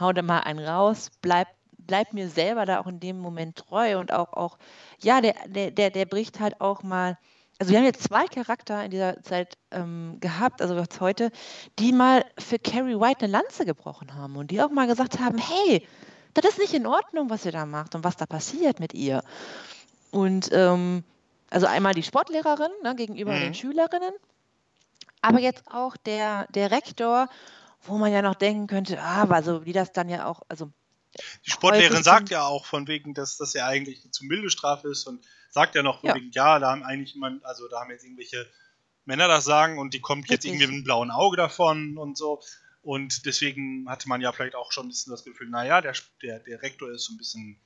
Speaker 1: hau da mal einen raus, bleib, bleib mir selber da auch in dem Moment treu und auch, auch ja, der, der, der, der bricht halt auch mal also wir haben jetzt zwei Charakter in dieser Zeit ähm, gehabt, also jetzt heute, die mal für Carrie White eine Lanze gebrochen haben und die auch mal gesagt haben, hey, das ist nicht in Ordnung, was ihr da macht und was da passiert mit ihr. Und ähm, also einmal die Sportlehrerin ne, gegenüber mhm. den Schülerinnen, aber jetzt auch der, der Rektor, wo man ja noch denken könnte, ah, also wie das dann ja auch, also
Speaker 2: die Sportlehrerin sagt ja auch von wegen, dass das ja eigentlich eine zu milde Strafe ist und sagt ja noch ja. wegen, ja, da haben eigentlich jemand, also da haben jetzt irgendwelche Männer das sagen und die kommt jetzt irgendwie mit einem blauen Auge davon und so. Und deswegen hatte man ja vielleicht auch schon ein bisschen das Gefühl, naja, der, der, der Rektor ist so ein bisschen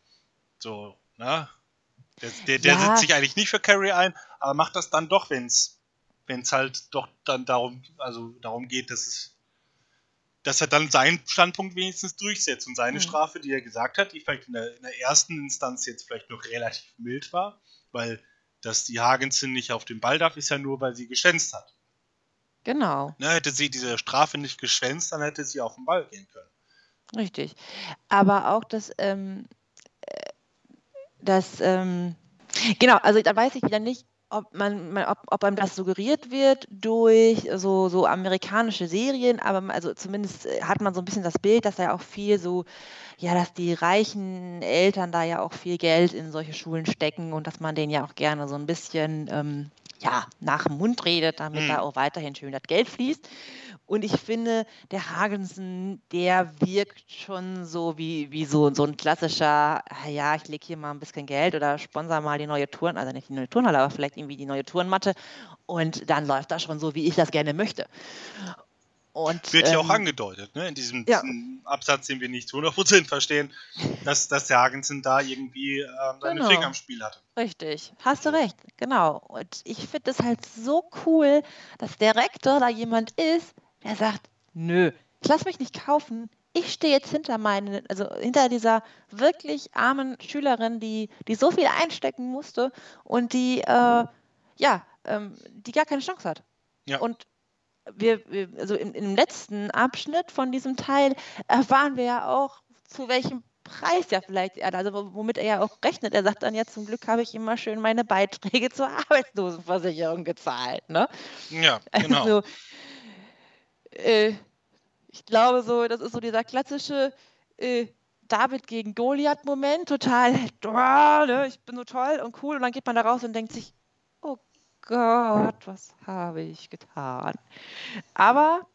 Speaker 2: so, ne? Der, der, der ja. setzt sich eigentlich nicht für Carrie ein, aber macht das dann doch, wenn es halt doch dann darum, also darum geht, dass es dass er dann seinen Standpunkt wenigstens durchsetzt und seine mhm. Strafe, die er gesagt hat, die vielleicht in der, in der, ersten Instanz jetzt vielleicht noch relativ mild war, weil dass die Hagensen nicht auf den Ball darf, ist ja nur, weil sie geschwänzt hat.
Speaker 1: Genau.
Speaker 2: Ne, hätte sie diese Strafe nicht geschwänzt, dann hätte sie auf den Ball gehen können.
Speaker 1: Richtig. Aber auch das, ähm, äh, das, ähm, genau, also da weiß ich wieder nicht, ob man, ob, ob einem das suggeriert wird durch so, so amerikanische Serien, aber also zumindest äh, hat man so ein bisschen das Bild, dass ja auch viel so, ja, dass die reichen Eltern da ja auch viel Geld in solche Schulen stecken und dass man denen ja auch gerne so ein bisschen ähm, ja, nach dem Mund redet, damit mhm. da auch weiterhin schön das Geld fließt. Und ich finde, der Hagensen, der wirkt schon so wie, wie so, so ein klassischer, ah ja, ich lege hier mal ein bisschen Geld oder sponsor mal die neue Touren, also nicht die neue Turnhalle, aber vielleicht irgendwie die neue Tourenmatte. Und dann läuft das schon so, wie ich das gerne möchte. Und,
Speaker 2: Wird ja auch ähm, angedeutet, ne? in diesem, ja. diesem, Absatz, den wir nicht zu 100% verstehen, dass, dass der Hagensen da irgendwie ähm, seine genau. Finger im Spiel hatte.
Speaker 1: Richtig, hast du recht, genau. Und ich finde es halt so cool, dass der Rektor da jemand ist, der sagt, nö, ich lasse mich nicht kaufen. Ich stehe jetzt hinter meinen, also hinter dieser wirklich armen Schülerin, die, die so viel einstecken musste und die, äh, ja, ähm, die gar keine Chance hat.
Speaker 2: Ja.
Speaker 1: Und wir, wir also im, im, letzten Abschnitt von diesem Teil erfahren wir ja auch, zu welchem Preis ja vielleicht, also womit er ja auch rechnet. Er sagt dann ja, zum Glück habe ich immer schön meine Beiträge zur Arbeitslosenversicherung gezahlt. Ne?
Speaker 2: Ja, genau.
Speaker 1: Also, äh, ich glaube so, das ist so dieser klassische äh, David gegen Goliath-Moment, total, ne, ich bin so toll und cool und dann geht man da raus und denkt sich, oh Gott, was habe ich getan? Aber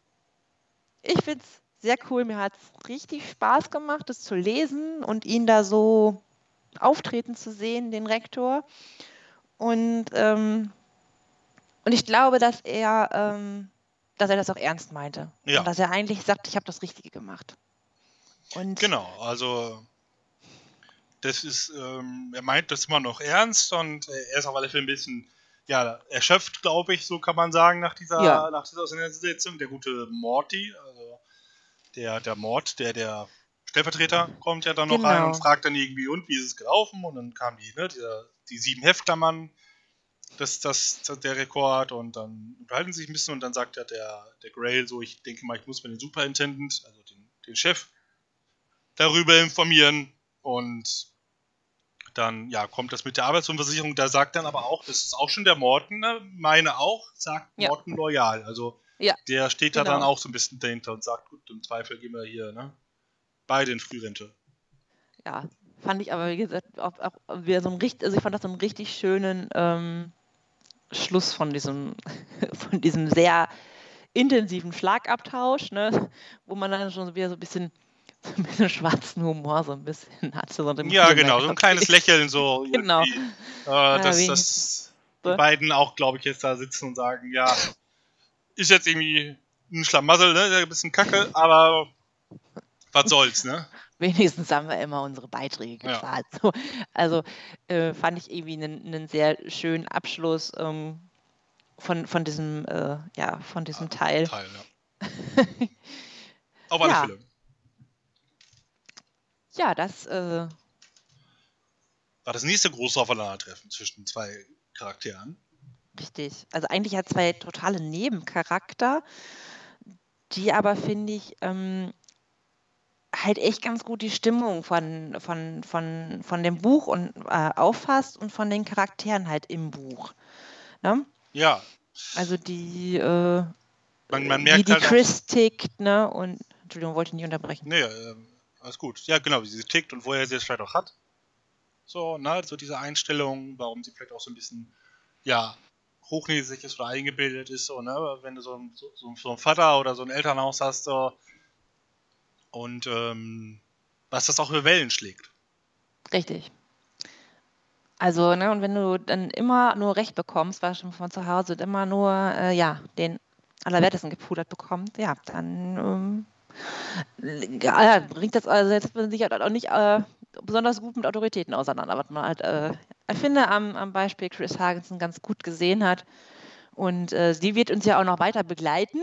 Speaker 1: ich finde es sehr cool, mir hat es richtig Spaß gemacht, das zu lesen und ihn da so auftreten zu sehen, den Rektor. Und, ähm, und ich glaube, dass er, ähm, dass er das auch ernst meinte. Ja. Und dass er eigentlich sagt, ich habe das Richtige gemacht.
Speaker 2: Und genau, also das ist, ähm, er meint das immer noch ernst und er ist auf alle Fälle ein bisschen ja, erschöpft, glaube ich, so kann man sagen, nach dieser, ja. nach dieser Auseinandersetzung. Der gute Morty, also der, der Mord, der, der Stellvertreter kommt ja dann noch genau. rein und fragt dann irgendwie, und wie ist es gelaufen? Und dann kam die, ne, dieser, die sieben Heftklammern, das, das, das der Rekord und dann unterhalten sie sich ein bisschen und dann sagt ja der, der Grail so, ich denke mal, ich muss mir den Superintendent, also den, den Chef, darüber informieren und dann ja kommt das mit der Arbeitslosenversicherung. Da sagt dann aber auch, das ist auch schon der Morten, ne? meine auch, sagt ja. Morten loyal. Also ja, der steht da genau. dann auch so ein bisschen dahinter und sagt, gut, im Zweifel gehen wir hier ne? beide in Frührente.
Speaker 1: Ja, fand ich aber, wie gesagt, auch, auch wieder so ein richtig, also ich fand das so einen richtig schönen ähm, Schluss von diesem, von diesem sehr intensiven Schlagabtausch, ne? wo man dann schon wieder so ein bisschen so ein bisschen schwarzen Humor so ein bisschen hatte. So
Speaker 2: ja, genau, so ein kleines Lächeln so. genau. Äh, dass, ja, dass die beiden auch, glaube ich, jetzt da sitzen und sagen, ja, ist jetzt irgendwie ein Schlamassel, ne? Ein bisschen kacke, aber was soll's, ne?
Speaker 1: Wenigstens haben wir immer unsere Beiträge gezahlt. Ja. So, also äh, fand ich irgendwie einen, einen sehr schönen Abschluss ähm, von, von diesem, äh, ja, von diesem ja, Teil. Teil ja.
Speaker 2: Auf alle ja. Fälle.
Speaker 1: Ja, das äh,
Speaker 2: war das nächste große Aufeinandertreffen zwischen zwei Charakteren.
Speaker 1: Richtig. Also eigentlich hat zwei totale Nebencharakter, die aber, finde ich, ähm, halt echt ganz gut die Stimmung von, von, von, von dem Buch und, äh, auffasst und von den Charakteren halt im Buch. Ne?
Speaker 2: Ja.
Speaker 1: Also die, äh,
Speaker 2: man, man merkt
Speaker 1: wie die halt Chris tickt, ne? Und Entschuldigung, wollte ich nicht unterbrechen.
Speaker 2: Nee, äh, alles gut. Ja, genau, wie sie tickt und woher sie es vielleicht auch hat. So, ne, so diese Einstellung, warum sie vielleicht auch so ein bisschen, ja, hochnäsig ist oder eingebildet ist, so, ne, wenn du so, ein, so, so einen Vater oder so ein Elternhaus hast, so, und ähm, was das auch für Wellen schlägt.
Speaker 1: Richtig. Also, ne, und wenn du dann immer nur Recht bekommst, weil schon von zu Hause immer nur, äh, ja, den Allerwertesten gepudert bekommt, ja, dann ähm, ja, bringt das also jetzt sich halt auch nicht äh, besonders gut mit Autoritäten auseinander, was man halt, äh, ich finde, am, am Beispiel Chris Hagensen ganz gut gesehen hat. Und äh, sie wird uns ja auch noch weiter begleiten.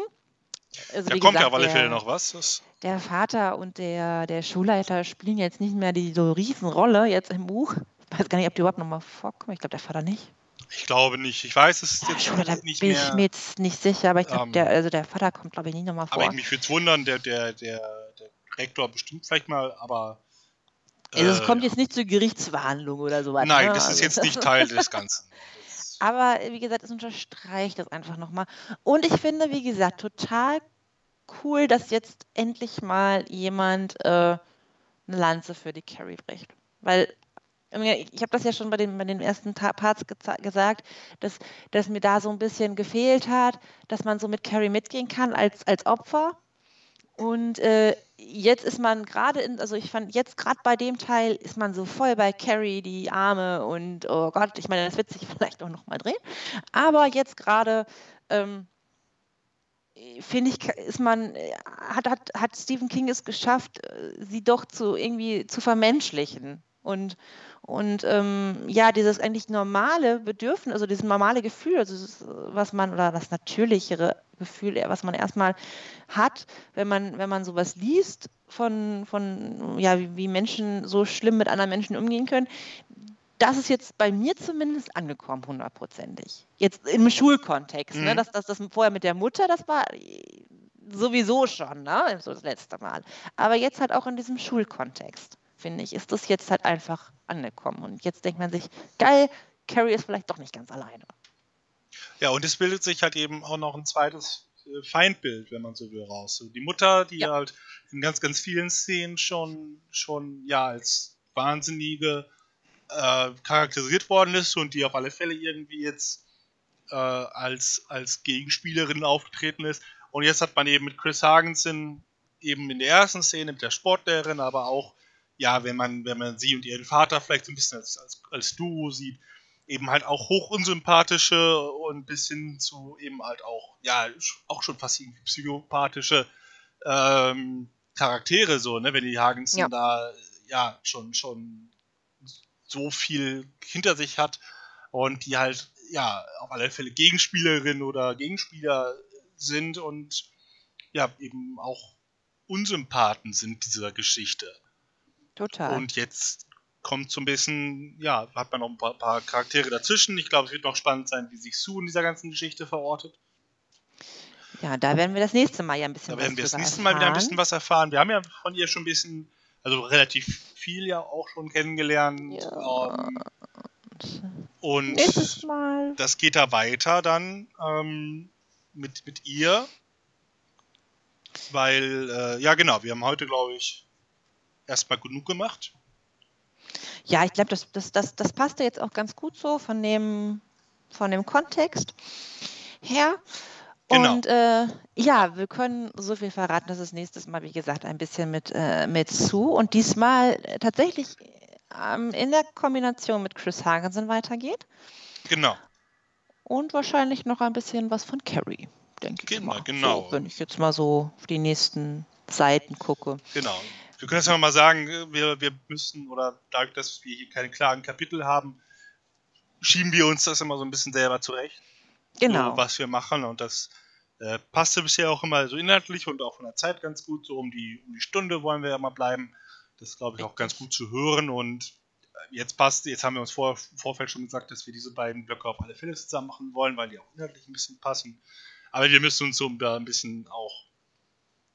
Speaker 2: Also, da kommt gesagt, ja auf alle Fälle noch was. Das
Speaker 1: der Vater und der, der Schulleiter spielen jetzt nicht mehr die so Riesenrolle jetzt im Buch. Ich weiß gar nicht, ob die überhaupt nochmal vorkommen. Ich glaube, der Vater nicht.
Speaker 2: Ich glaube nicht. Ich weiß es
Speaker 1: ja, jetzt da nicht bin mehr. ich mir jetzt nicht sicher, aber ich glaube, ähm, der, also der Vater kommt, glaube ich, nicht nochmal vor.
Speaker 2: Aber ich mich würde es wundern, der, der, der, der Rektor bestimmt vielleicht mal, aber.
Speaker 1: Äh, also es kommt jetzt nicht zur Gerichtsverhandlung oder sowas.
Speaker 2: Nein, ne? das ist jetzt nicht Teil des Ganzen.
Speaker 1: aber wie gesagt, es unterstreicht das einfach nochmal. Und ich finde, wie gesagt, total cool, dass jetzt endlich mal jemand äh, eine Lanze für die Carrie bricht. Weil ich habe das ja schon bei den, bei den ersten Parts gesagt, dass, dass mir da so ein bisschen gefehlt hat, dass man so mit Carrie mitgehen kann als, als Opfer. Und äh, jetzt ist man gerade in, also ich fand jetzt gerade bei dem Teil ist man so voll bei Carrie, die Arme und oh Gott, ich meine, das wird sich vielleicht auch nochmal drehen. Aber jetzt gerade ähm, finde ich, ist man, hat, hat, hat Stephen King es geschafft, äh, sie doch zu irgendwie zu vermenschlichen. Und und ähm, ja, dieses eigentlich normale Bedürfnis, also dieses normale Gefühl, also das, was man, oder das natürlichere Gefühl, was man erstmal hat, wenn man, wenn man sowas liest, von, von ja, wie, wie Menschen so schlimm mit anderen Menschen umgehen können, das ist jetzt bei mir zumindest angekommen, hundertprozentig. Jetzt im Schulkontext. Ne? Mhm. Ne? Das, das, das vorher mit der Mutter, das war sowieso schon, ne? So das letzte Mal. Aber jetzt halt auch in diesem Schulkontext, finde ich, ist das jetzt halt einfach angekommen. Und jetzt denkt man sich, geil, Carrie ist vielleicht doch nicht ganz alleine.
Speaker 2: Ja, und es bildet sich halt eben auch noch ein zweites äh, Feindbild, wenn man so will, raus. Die Mutter, die ja. halt in ganz, ganz vielen Szenen schon, schon ja als wahnsinnige äh, charakterisiert worden ist und die auf alle Fälle irgendwie jetzt äh, als, als Gegenspielerin aufgetreten ist. Und jetzt hat man eben mit Chris Hagensen eben in der ersten Szene mit der Sportlehrerin, aber auch, ja, wenn man, wenn man sie und ihren Vater vielleicht so ein bisschen als, als, als Duo sieht, eben halt auch hoch unsympathische und bis hin zu eben halt auch, ja, auch schon fast irgendwie psychopathische ähm, Charaktere, so, ne, wenn die Hagensen ja. da ja schon, schon so viel hinter sich hat und die halt, ja, auf alle Fälle Gegenspielerin oder Gegenspieler sind und ja, eben auch Unsympathen sind dieser Geschichte.
Speaker 1: Total.
Speaker 2: Und jetzt kommt so ein bisschen, ja, hat man noch ein paar, paar Charaktere dazwischen. Ich glaube, es wird noch spannend sein, wie sich Sue in dieser ganzen Geschichte verortet.
Speaker 1: Ja, da werden wir das nächste Mal ja ein bisschen
Speaker 2: Da werden wir das nächste Mal wieder ein bisschen was erfahren. Wir haben ja von ihr schon ein bisschen, also relativ viel ja auch schon kennengelernt. Ja. Ähm, und das geht da weiter dann ähm, mit, mit ihr. Weil, äh, ja genau, wir haben heute, glaube ich, erstmal genug gemacht.
Speaker 1: Ja, ich glaube, das, das, das, das passte jetzt auch ganz gut so von dem, von dem Kontext her. Genau. Und äh, ja, wir können so viel verraten, dass es nächstes Mal, wie gesagt, ein bisschen mit, äh, mit Sue und diesmal tatsächlich ähm, in der Kombination mit Chris Hagensen weitergeht.
Speaker 2: Genau.
Speaker 1: Und wahrscheinlich noch ein bisschen was von Carrie, denke
Speaker 2: genau,
Speaker 1: ich mal.
Speaker 2: Genau.
Speaker 1: So, wenn ich jetzt mal so auf die nächsten Seiten gucke.
Speaker 2: Genau. Wir können jetzt mal sagen, wir, wir müssen, oder dadurch, dass wir hier keine klaren Kapitel haben, schieben wir uns das immer so ein bisschen selber zurecht.
Speaker 1: Genau.
Speaker 2: So, was wir machen. Und das äh, passte bisher auch immer so inhaltlich und auch von der Zeit ganz gut. So um die, um die Stunde wollen wir ja mal bleiben. Das ist, glaube ich, auch ganz gut zu hören. Und jetzt passt, jetzt haben wir uns vor, im Vorfeld schon gesagt, dass wir diese beiden Blöcke auf alle Fälle zusammen machen wollen, weil die auch inhaltlich ein bisschen passen. Aber wir müssen uns so da ein bisschen auch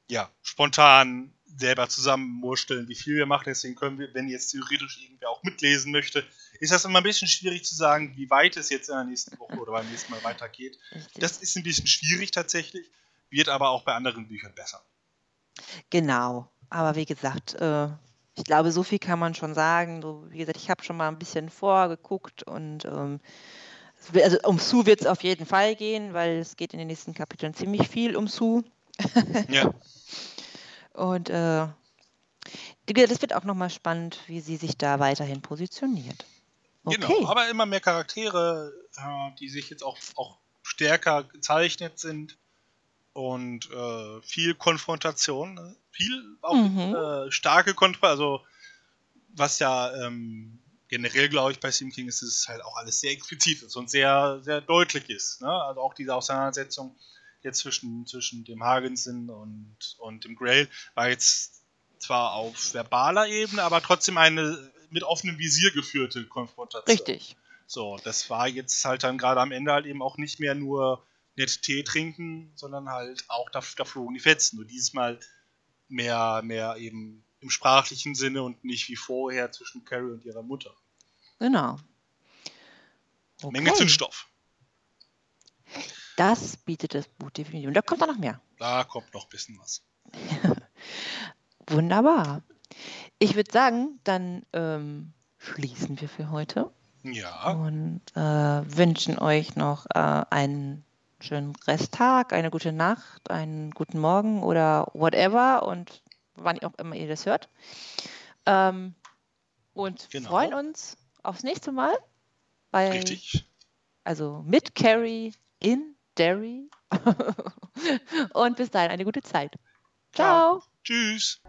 Speaker 2: ja, spontan selber zusammenmursteln, wie viel wir machen. Deswegen können wir, wenn jetzt theoretisch irgendwer auch mitlesen möchte, ist das immer ein bisschen schwierig zu sagen, wie weit es jetzt in der nächsten Woche oder beim nächsten Mal weitergeht. Das ist ein bisschen schwierig tatsächlich, wird aber auch bei anderen Büchern besser.
Speaker 1: Genau, aber wie gesagt, äh, ich glaube, so viel kann man schon sagen. So, wie gesagt, ich habe schon mal ein bisschen vorgeguckt und ähm, also um Sue wird es auf jeden Fall gehen, weil es geht in den nächsten Kapiteln ziemlich viel um Sue.
Speaker 2: ja.
Speaker 1: Und äh, das wird auch nochmal spannend, wie sie sich da weiterhin positioniert.
Speaker 2: Genau, okay. Genau, aber immer mehr Charaktere, äh, die sich jetzt auch, auch stärker gezeichnet sind und äh, viel Konfrontation, ne? viel auch mhm. äh, starke Konfrontation, also was ja ähm, generell glaube ich bei Stephen King ist, ist es halt auch alles sehr explizit ist und sehr, sehr deutlich ist. Ne? Also auch diese Auseinandersetzung jetzt zwischen, zwischen dem Hagensen und, und dem Grail war jetzt zwar auf verbaler Ebene, aber trotzdem eine mit offenem Visier geführte Konfrontation.
Speaker 1: Richtig.
Speaker 2: So, das war jetzt halt dann gerade am Ende halt eben auch nicht mehr nur nett Tee trinken, sondern halt auch da, da flogen die Fetzen. Nur dieses Mal mehr, mehr eben im sprachlichen Sinne und nicht wie vorher zwischen Carrie und ihrer Mutter.
Speaker 1: Genau.
Speaker 2: Okay. Menge Zündstoff.
Speaker 1: Das bietet das Buch definitiv. Und da kommt auch noch mehr.
Speaker 2: Da kommt noch ein bisschen was.
Speaker 1: Wunderbar. Ich würde sagen, dann ähm, schließen wir für heute.
Speaker 2: Ja.
Speaker 1: Und äh, wünschen euch noch äh, einen schönen Resttag, eine gute Nacht, einen guten Morgen oder whatever und wann auch immer ihr das hört. Ähm, und genau. freuen uns aufs nächste Mal. Bei,
Speaker 2: Richtig.
Speaker 1: Also mit Carrie in Derry. Und bis dahin eine gute Zeit. Ciao.
Speaker 2: Ciao. Tschüss.